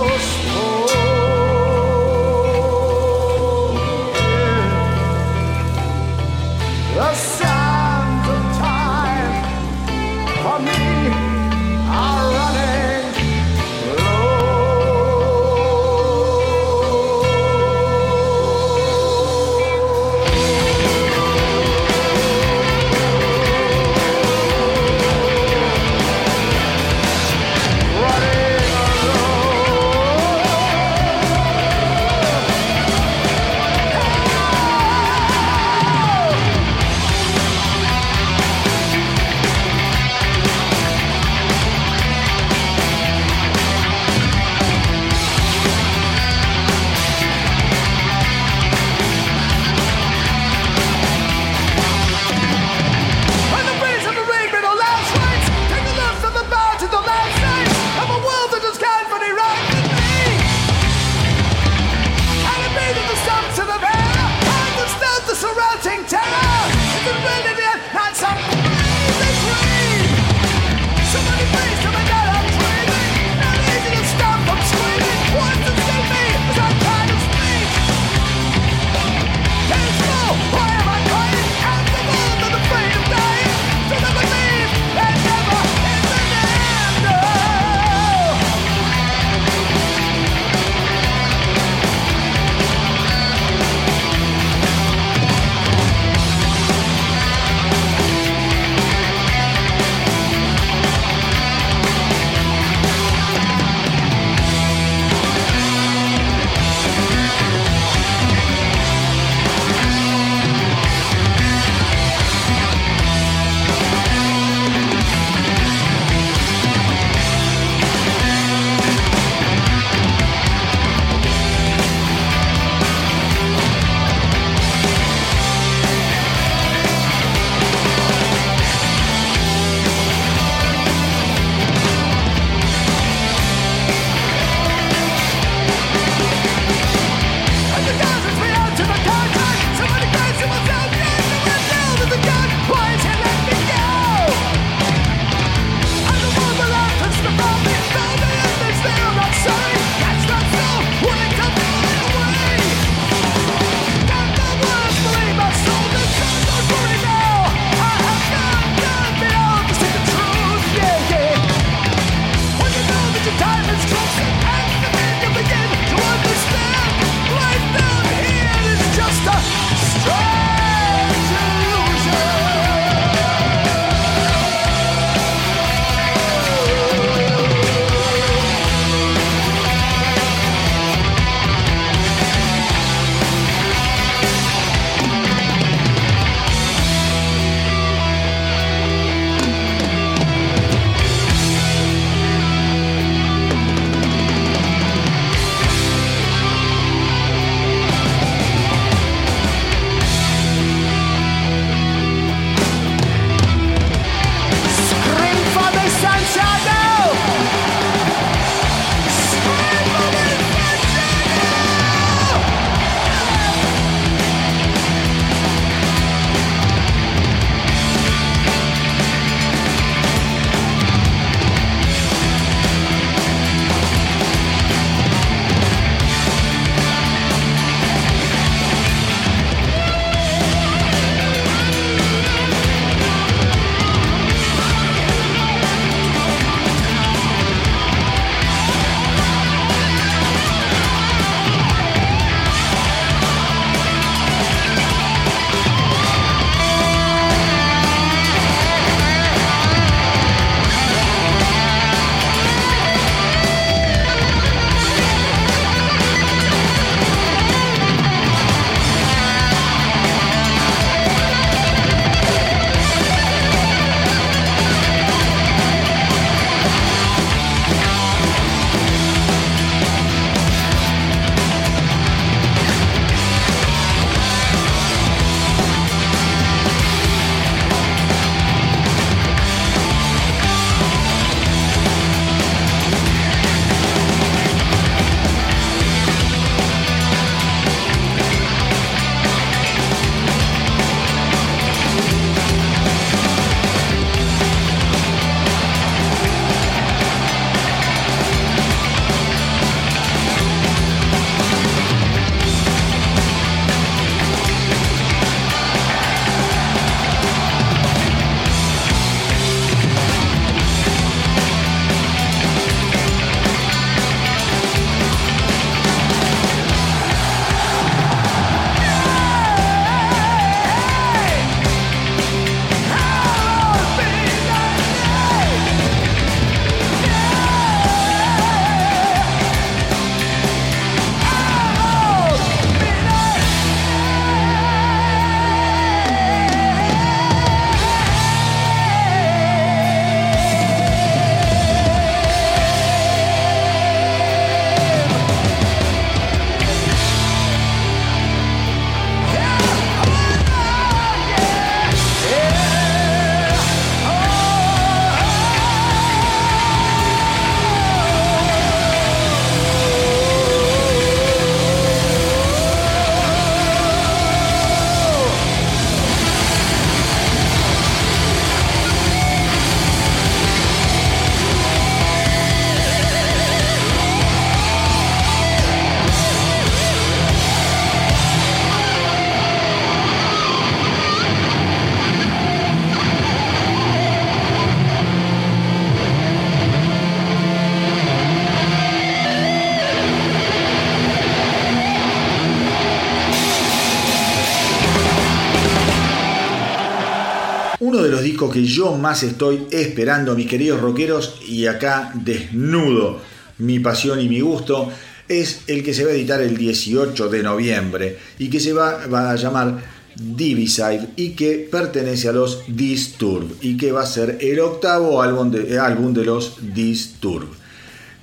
S2: Que yo más estoy esperando, mis queridos rockeros, y acá desnudo mi pasión y mi gusto, es el que se va a editar el 18 de noviembre y que se va, a llamar Divisive y que pertenece a los Disturb y que va a ser el octavo álbum de, álbum de los Disturb.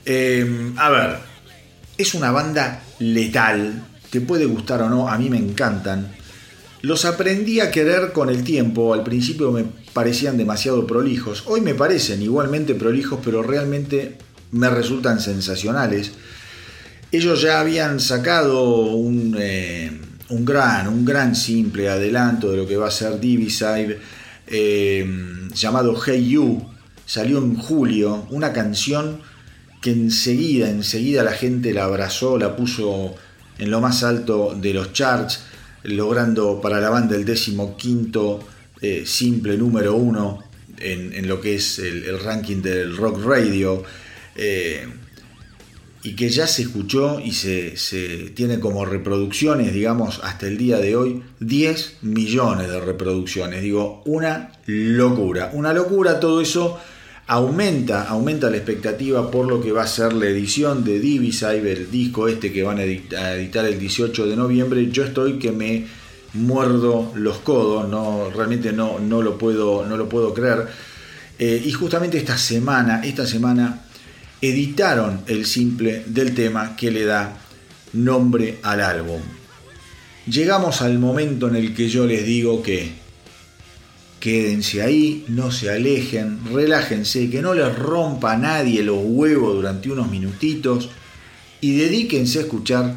S2: Em, a ver, es una banda letal, te puede gustar o no, a mí me encantan. Los aprendí a querer con el tiempo, al principio me parecían demasiado prolijos, hoy me parecen igualmente prolijos, pero realmente me resultan sensacionales. Ellos ya habían sacado un, eh, un gran, un gran simple adelanto de lo que va a ser Divisive, eh, llamado Hey You, salió en julio, una canción que enseguida, enseguida la gente la abrazó, la puso en lo más alto de los charts, logrando para la banda el décimo quinto eh, simple número uno en, lo que es el, ranking del rock radio y que ya se escuchó y se, tiene como reproducciones, digamos, hasta el día de hoy, 10 millones de reproducciones. Digo, una locura, una locura, todo eso aumenta, aumenta la expectativa por lo que va a ser la edición de Divisive, el disco este que van a editar el 18 de noviembre. Yo estoy que me muerdo los codos, no, realmente no, no, lo, puedo, no lo puedo creer. Eh, y justamente esta semana, esta semana editaron el simple del tema que le da nombre al álbum. Llegamos al momento en el que yo les digo que quédense ahí, no se alejen, relájense, que no les rompa a nadie los huevos durante unos minutitos y dedíquense a escuchar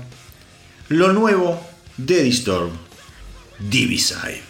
S2: lo nuevo de Disturb, Divisive.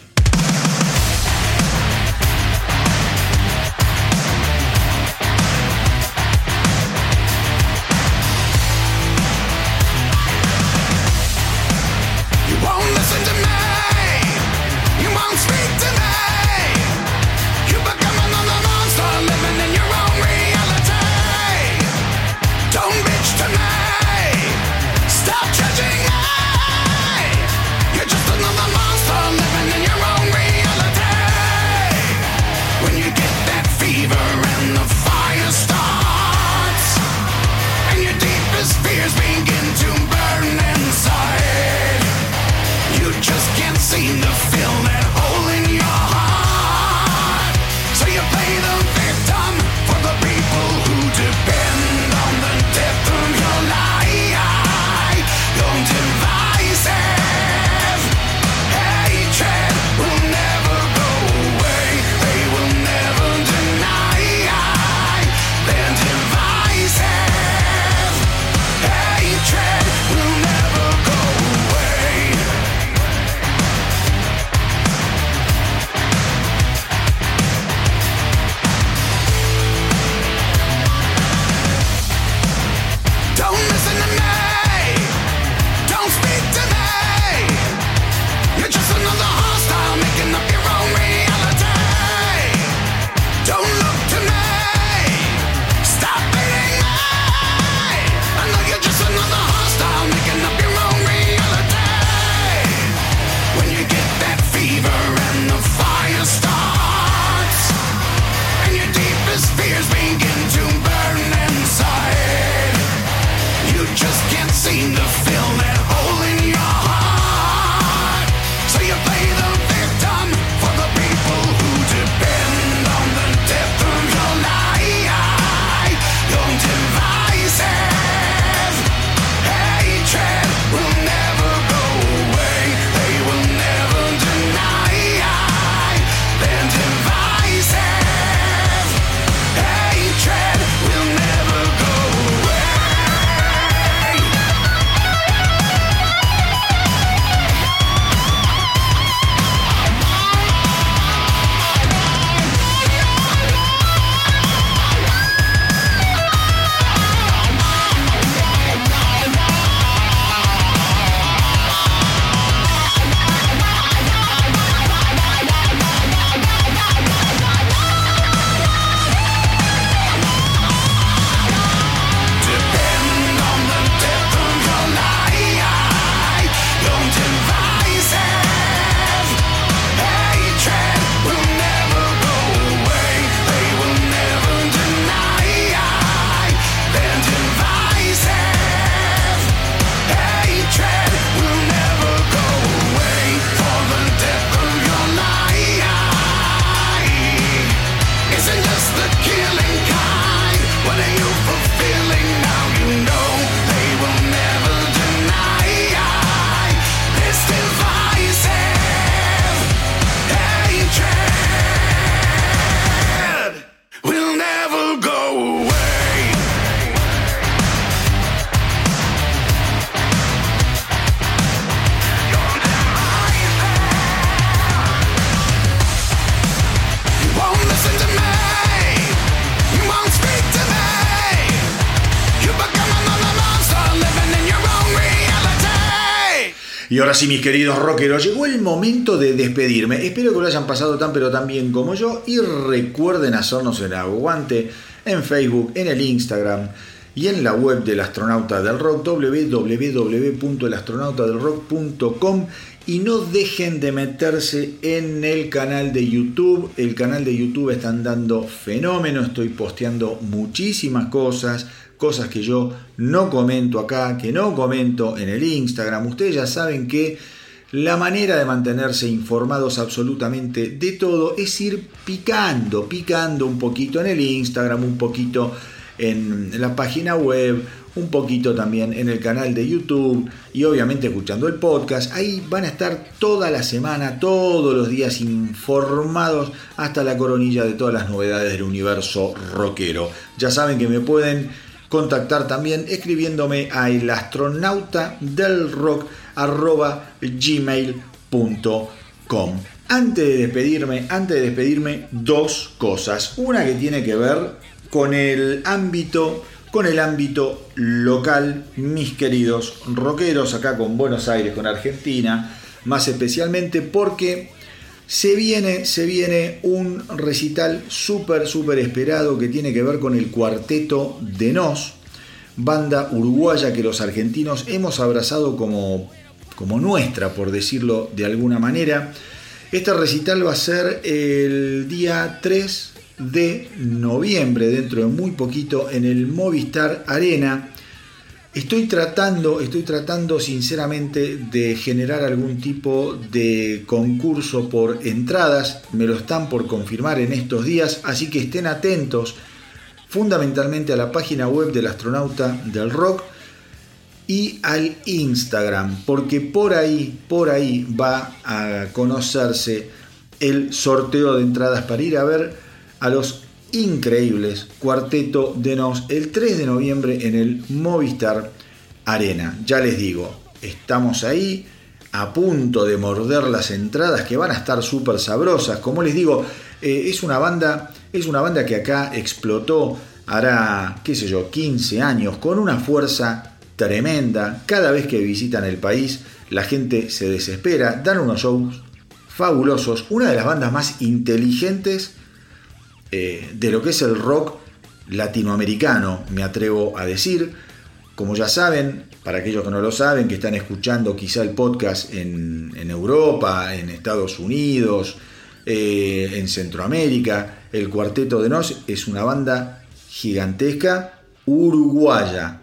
S2: Ahora sí, mis queridos rockeros, llegó el momento de despedirme. Espero que lo hayan pasado tan pero tan bien como yo y recuerden hacernos el aguante en Facebook, en el Instagram y en la web del astronauta del rock www.elastronautadelrock.com y no dejen de meterse en el canal de YouTube. El canal de YouTube está dando fenómeno, estoy posteando muchísimas cosas cosas que yo no comento acá, que no comento en el Instagram. Ustedes ya saben que la manera de mantenerse informados absolutamente de todo es ir picando, picando un poquito en el Instagram, un poquito en la página web, un poquito también en el canal de YouTube y obviamente escuchando el podcast. Ahí van a estar toda la semana, todos los días informados hasta la coronilla de todas las novedades del universo rockero. Ya saben que me pueden contactar también escribiéndome a el astronauta del rock gmail.com. Antes de despedirme, antes de despedirme, dos cosas. Una que tiene que ver con el ámbito, con el ámbito local, mis queridos rockeros, acá con Buenos Aires, con Argentina, más especialmente porque se viene, se viene un recital súper, súper esperado que tiene que ver con el cuarteto de Nos, banda uruguaya que los argentinos hemos abrazado como, como nuestra, por decirlo de alguna manera. Este recital va a ser el día 3 de noviembre, dentro de muy poquito, en el Movistar Arena. Estoy tratando, estoy tratando sinceramente de generar algún tipo de concurso por entradas, me lo están por confirmar en estos días, así que estén atentos fundamentalmente a la página web del astronauta del rock y al Instagram, porque por ahí, por ahí va a conocerse el sorteo de entradas para ir a ver a los increíbles Cuarteto de Nos el 3 de noviembre en el Movistar Arena. Ya les digo, estamos ahí a punto de morder las entradas que van a estar súper sabrosas. Como les digo, eh, es, una banda, es una banda que acá explotó hará, qué sé yo, 15 años con una fuerza tremenda. Cada vez que visitan el país, la gente se desespera, dan unos shows fabulosos, una de las bandas más inteligentes eh, de lo que es el rock latinoamericano, me atrevo a decir. Como ya saben, para aquellos que no lo saben, que están escuchando quizá el podcast en, Europa, en Estados Unidos, eh, en Centroamérica, el Cuarteto de Nos es una banda gigantesca uruguaya.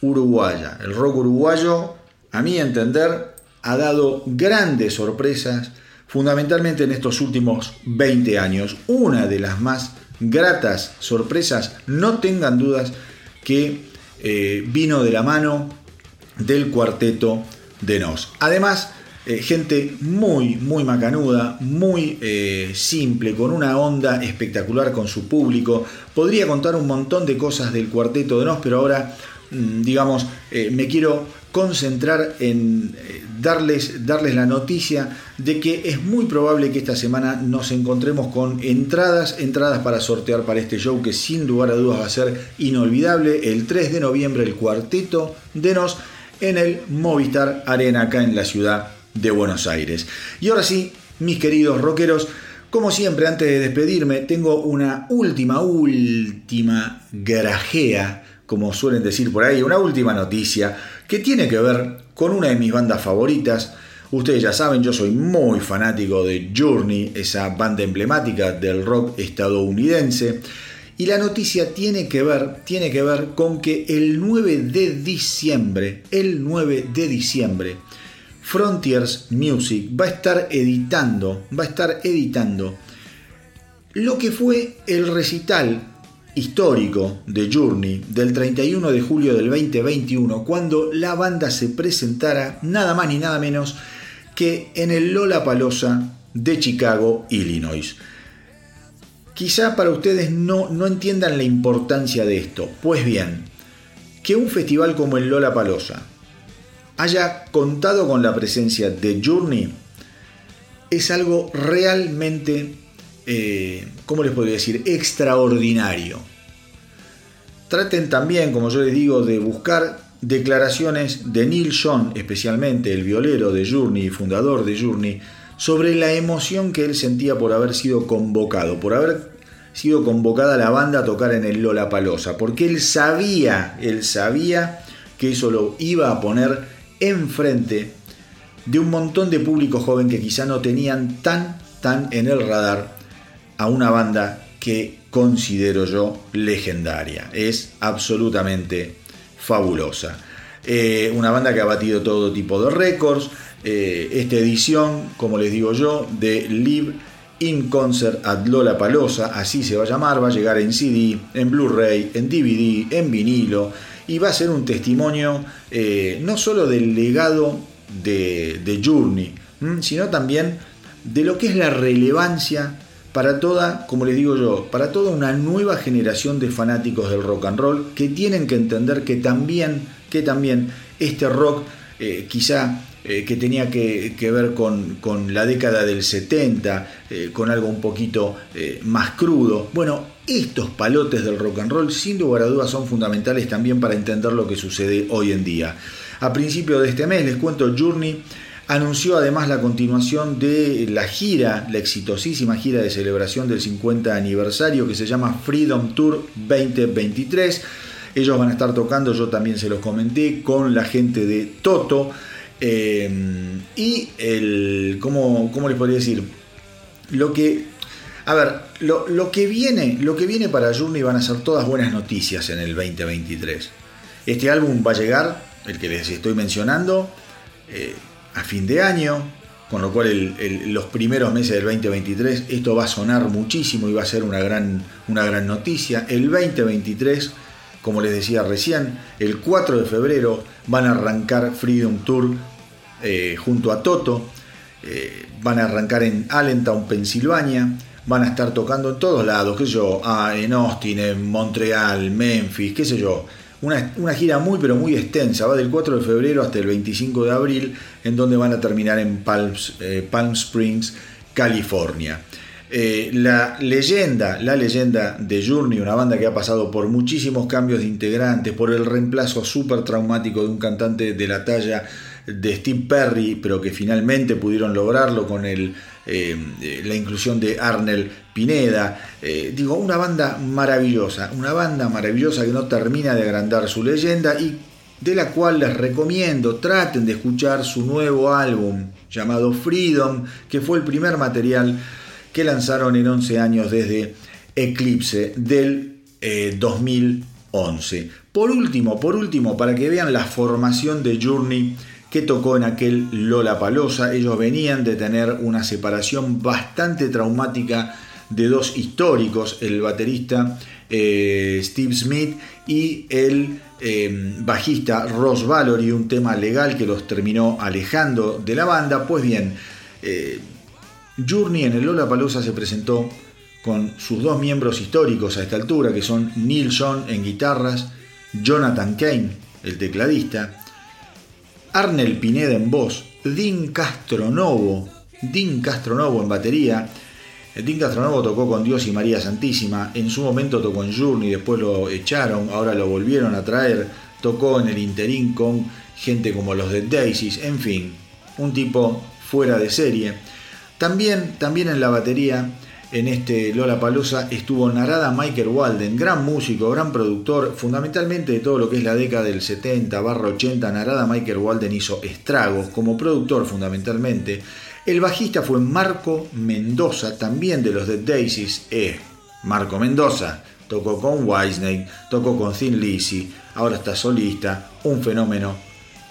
S2: Uruguaya. El rock uruguayo, a mi entender, ha dado grandes sorpresas fundamentalmente en estos últimos 20 años. Una de las más gratas sorpresas, no tengan dudas, que eh, vino de la mano del cuarteto de Nos. Además, eh, gente muy, muy macanuda, muy eh, simple, con una onda espectacular con su público. Podría contar un montón de cosas del cuarteto de Nos, pero ahora, mm, digamos, me quiero concentrar en darles, darles la noticia de que es muy probable que esta semana nos encontremos con entradas, entradas para sortear para este show que sin lugar a dudas va a ser inolvidable. El 3 de noviembre el cuarteto de Nos en el Movistar Arena acá en la ciudad de Buenos Aires. Y ahora sí, mis queridos rockeros, como siempre, antes de despedirme, tengo una última, última grajea como suelen decir por ahí, una última noticia que tiene que ver con una de mis bandas favoritas. Ustedes ya saben, yo soy muy fanático de Journey, esa banda emblemática del rock estadounidense. Y la noticia tiene que ver, tiene que ver con que el 9 de diciembre, el 9 de diciembre, Frontiers Music va a estar editando, va a estar editando lo que fue el recital histórico de Journey del 31 de julio del 2021, cuando la banda se presentara nada más ni nada menos que en el Lola Palosa de Chicago, Illinois. Quizá para ustedes no, no entiendan la importancia de esto. Pues bien, que un festival como el Lola Palosa haya contado con la presencia de Journey es algo realmente eh, ¿cómo les podría decir?, extraordinario. Traten también, como yo les digo, de buscar, declaraciones de Neil John, especialmente el violero de Journey y fundador de Journey, sobre la emoción que él sentía por haber sido convocado, por haber sido convocada la banda a tocar en el Lola Palosa, porque él sabía, él sabía que eso lo iba a poner enfrente de un montón de público joven que quizá no tenían tan, tan en el radar a una banda que considero yo legendaria. Es absolutamente fabulosa. Eh, una banda que ha batido todo tipo de récords. Eh, esta edición, como les digo yo, de Live in Concert at Lola Palosa, así se va a llamar, va a llegar en CD, en Blu-ray, en DVD, en vinilo y va a ser un testimonio eh, no solo del legado de, de Journey, sino también de lo que es la relevancia para toda, como les digo yo, para toda una nueva generación de fanáticos del rock and roll que tienen que entender que también, que también este rock eh, quizá eh, que tenía que, ver con, la década del 70, eh, con algo un poquito más crudo. Bueno, estos palotes del rock and roll sin lugar a dudas son fundamentales también para entender lo que sucede hoy en día. A principio de este mes les cuento Journey anunció además la continuación de la gira, la exitosísima gira de celebración del 50 aniversario que se llama Freedom Tour 2023. Ellos van a estar tocando, yo también se los comenté, con la gente de Toto. Eh, y el, ¿cómo, ¿cómo, les podría decir? Lo que, a ver, lo, que viene, lo que viene para Journey van a ser todas buenas noticias en el 2023. Este álbum va a llegar, el que les estoy mencionando, eh, a fin de año, con lo cual los primeros meses del 2023 esto va a sonar muchísimo y va a ser una gran, una gran noticia. El 2023, como les decía recién, el 4 de febrero van a arrancar Freedom Tour eh, junto a Toto, eh, van a arrancar en Allentown, Pensilvania, van a estar tocando en todos lados, qué sé yo, ah, en Austin, en Montreal, Memphis, qué sé yo, una, gira muy pero muy extensa, va del 4 de febrero hasta el 25 de abril, en donde van a terminar en eh, Palm Springs, California. Eh, la leyenda, la leyenda de Journey, una banda que ha pasado por muchísimos cambios de integrantes, por el reemplazo súper traumático de un cantante de la talla de Steve Perry, pero que finalmente pudieron lograrlo con el, eh, la inclusión de Arnel Pineda. Eh, digo, una banda maravillosa, una banda maravillosa que no termina de agrandar su leyenda y de la cual les recomiendo, traten de escuchar su nuevo álbum llamado Freedom, que fue el primer material que lanzaron en 11 años desde Eclipse del 2011. Eh, por último, por último, para que vean la formación de Journey que tocó en aquel Lola Palosa. Ellos venían de tener una separación bastante traumática de dos históricos, el baterista eh, Steve Smith y el eh, bajista Ross Valory, un tema legal que los terminó alejando de la banda. Pues bien, eh, Journey en el Lola Palosa se presentó con sus dos miembros históricos a esta altura, que son Neil John en guitarras, Jonathan Kane, el tecladista, Arnel Pineda en voz, Dean Castronovo, Dean Castronovo en batería. Dean Castronovo tocó con Dios y María Santísima, en su momento tocó en Journey, después lo echaron, ahora lo volvieron a traer, tocó en el interín con gente como los de Daisies, en fin, un tipo fuera de serie. También, también en la batería en este Lola Palusa estuvo Narada Michael Walden, gran músico, gran productor, fundamentalmente de todo lo que es la década del 70 barra 80. Narada Michael Walden hizo estragos como productor fundamentalmente. El bajista fue Marco Mendoza, también de los Dead Daisies. Eh, Marco Mendoza tocó con Whitesnake, tocó con Thin Lizzy, ahora está solista, un fenómeno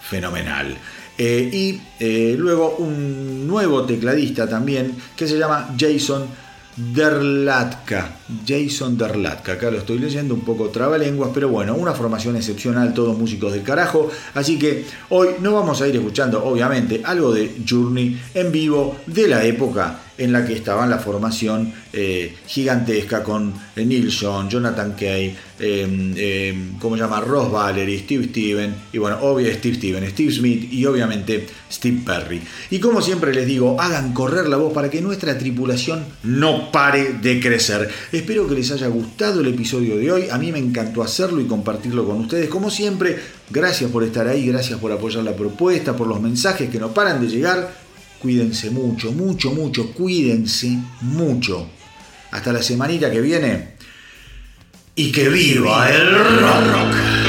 S2: fenomenal. Eh, y eh, luego un nuevo tecladista también que se llama Jason Дерлятка. Jason Derlatka, acá lo estoy leyendo un poco trabalenguas, pero bueno, una formación excepcional, todos músicos del carajo, así que hoy no vamos a ir escuchando, obviamente, algo de Journey en vivo de la época
S3: en la que estaban la formación eh, gigantesca con eh, Nilsson, Jonathan Kay, eh, ¿cómo se llama? Ross Valerie, Steve Steven, y bueno, obviamente Steve Steven, Steve Smith y obviamente Steve Perry. Y como siempre les digo, hagan correr la voz para que nuestra tripulación no pare de crecer. Espero que les haya gustado el episodio de hoy, a mí me encantó hacerlo y compartirlo con ustedes. Como siempre, gracias por estar ahí, gracias por apoyar la propuesta, por los mensajes que no paran de llegar Cuídense mucho, mucho, mucho, cuídense mucho. Hasta la semanita que viene. Y que viva el rock.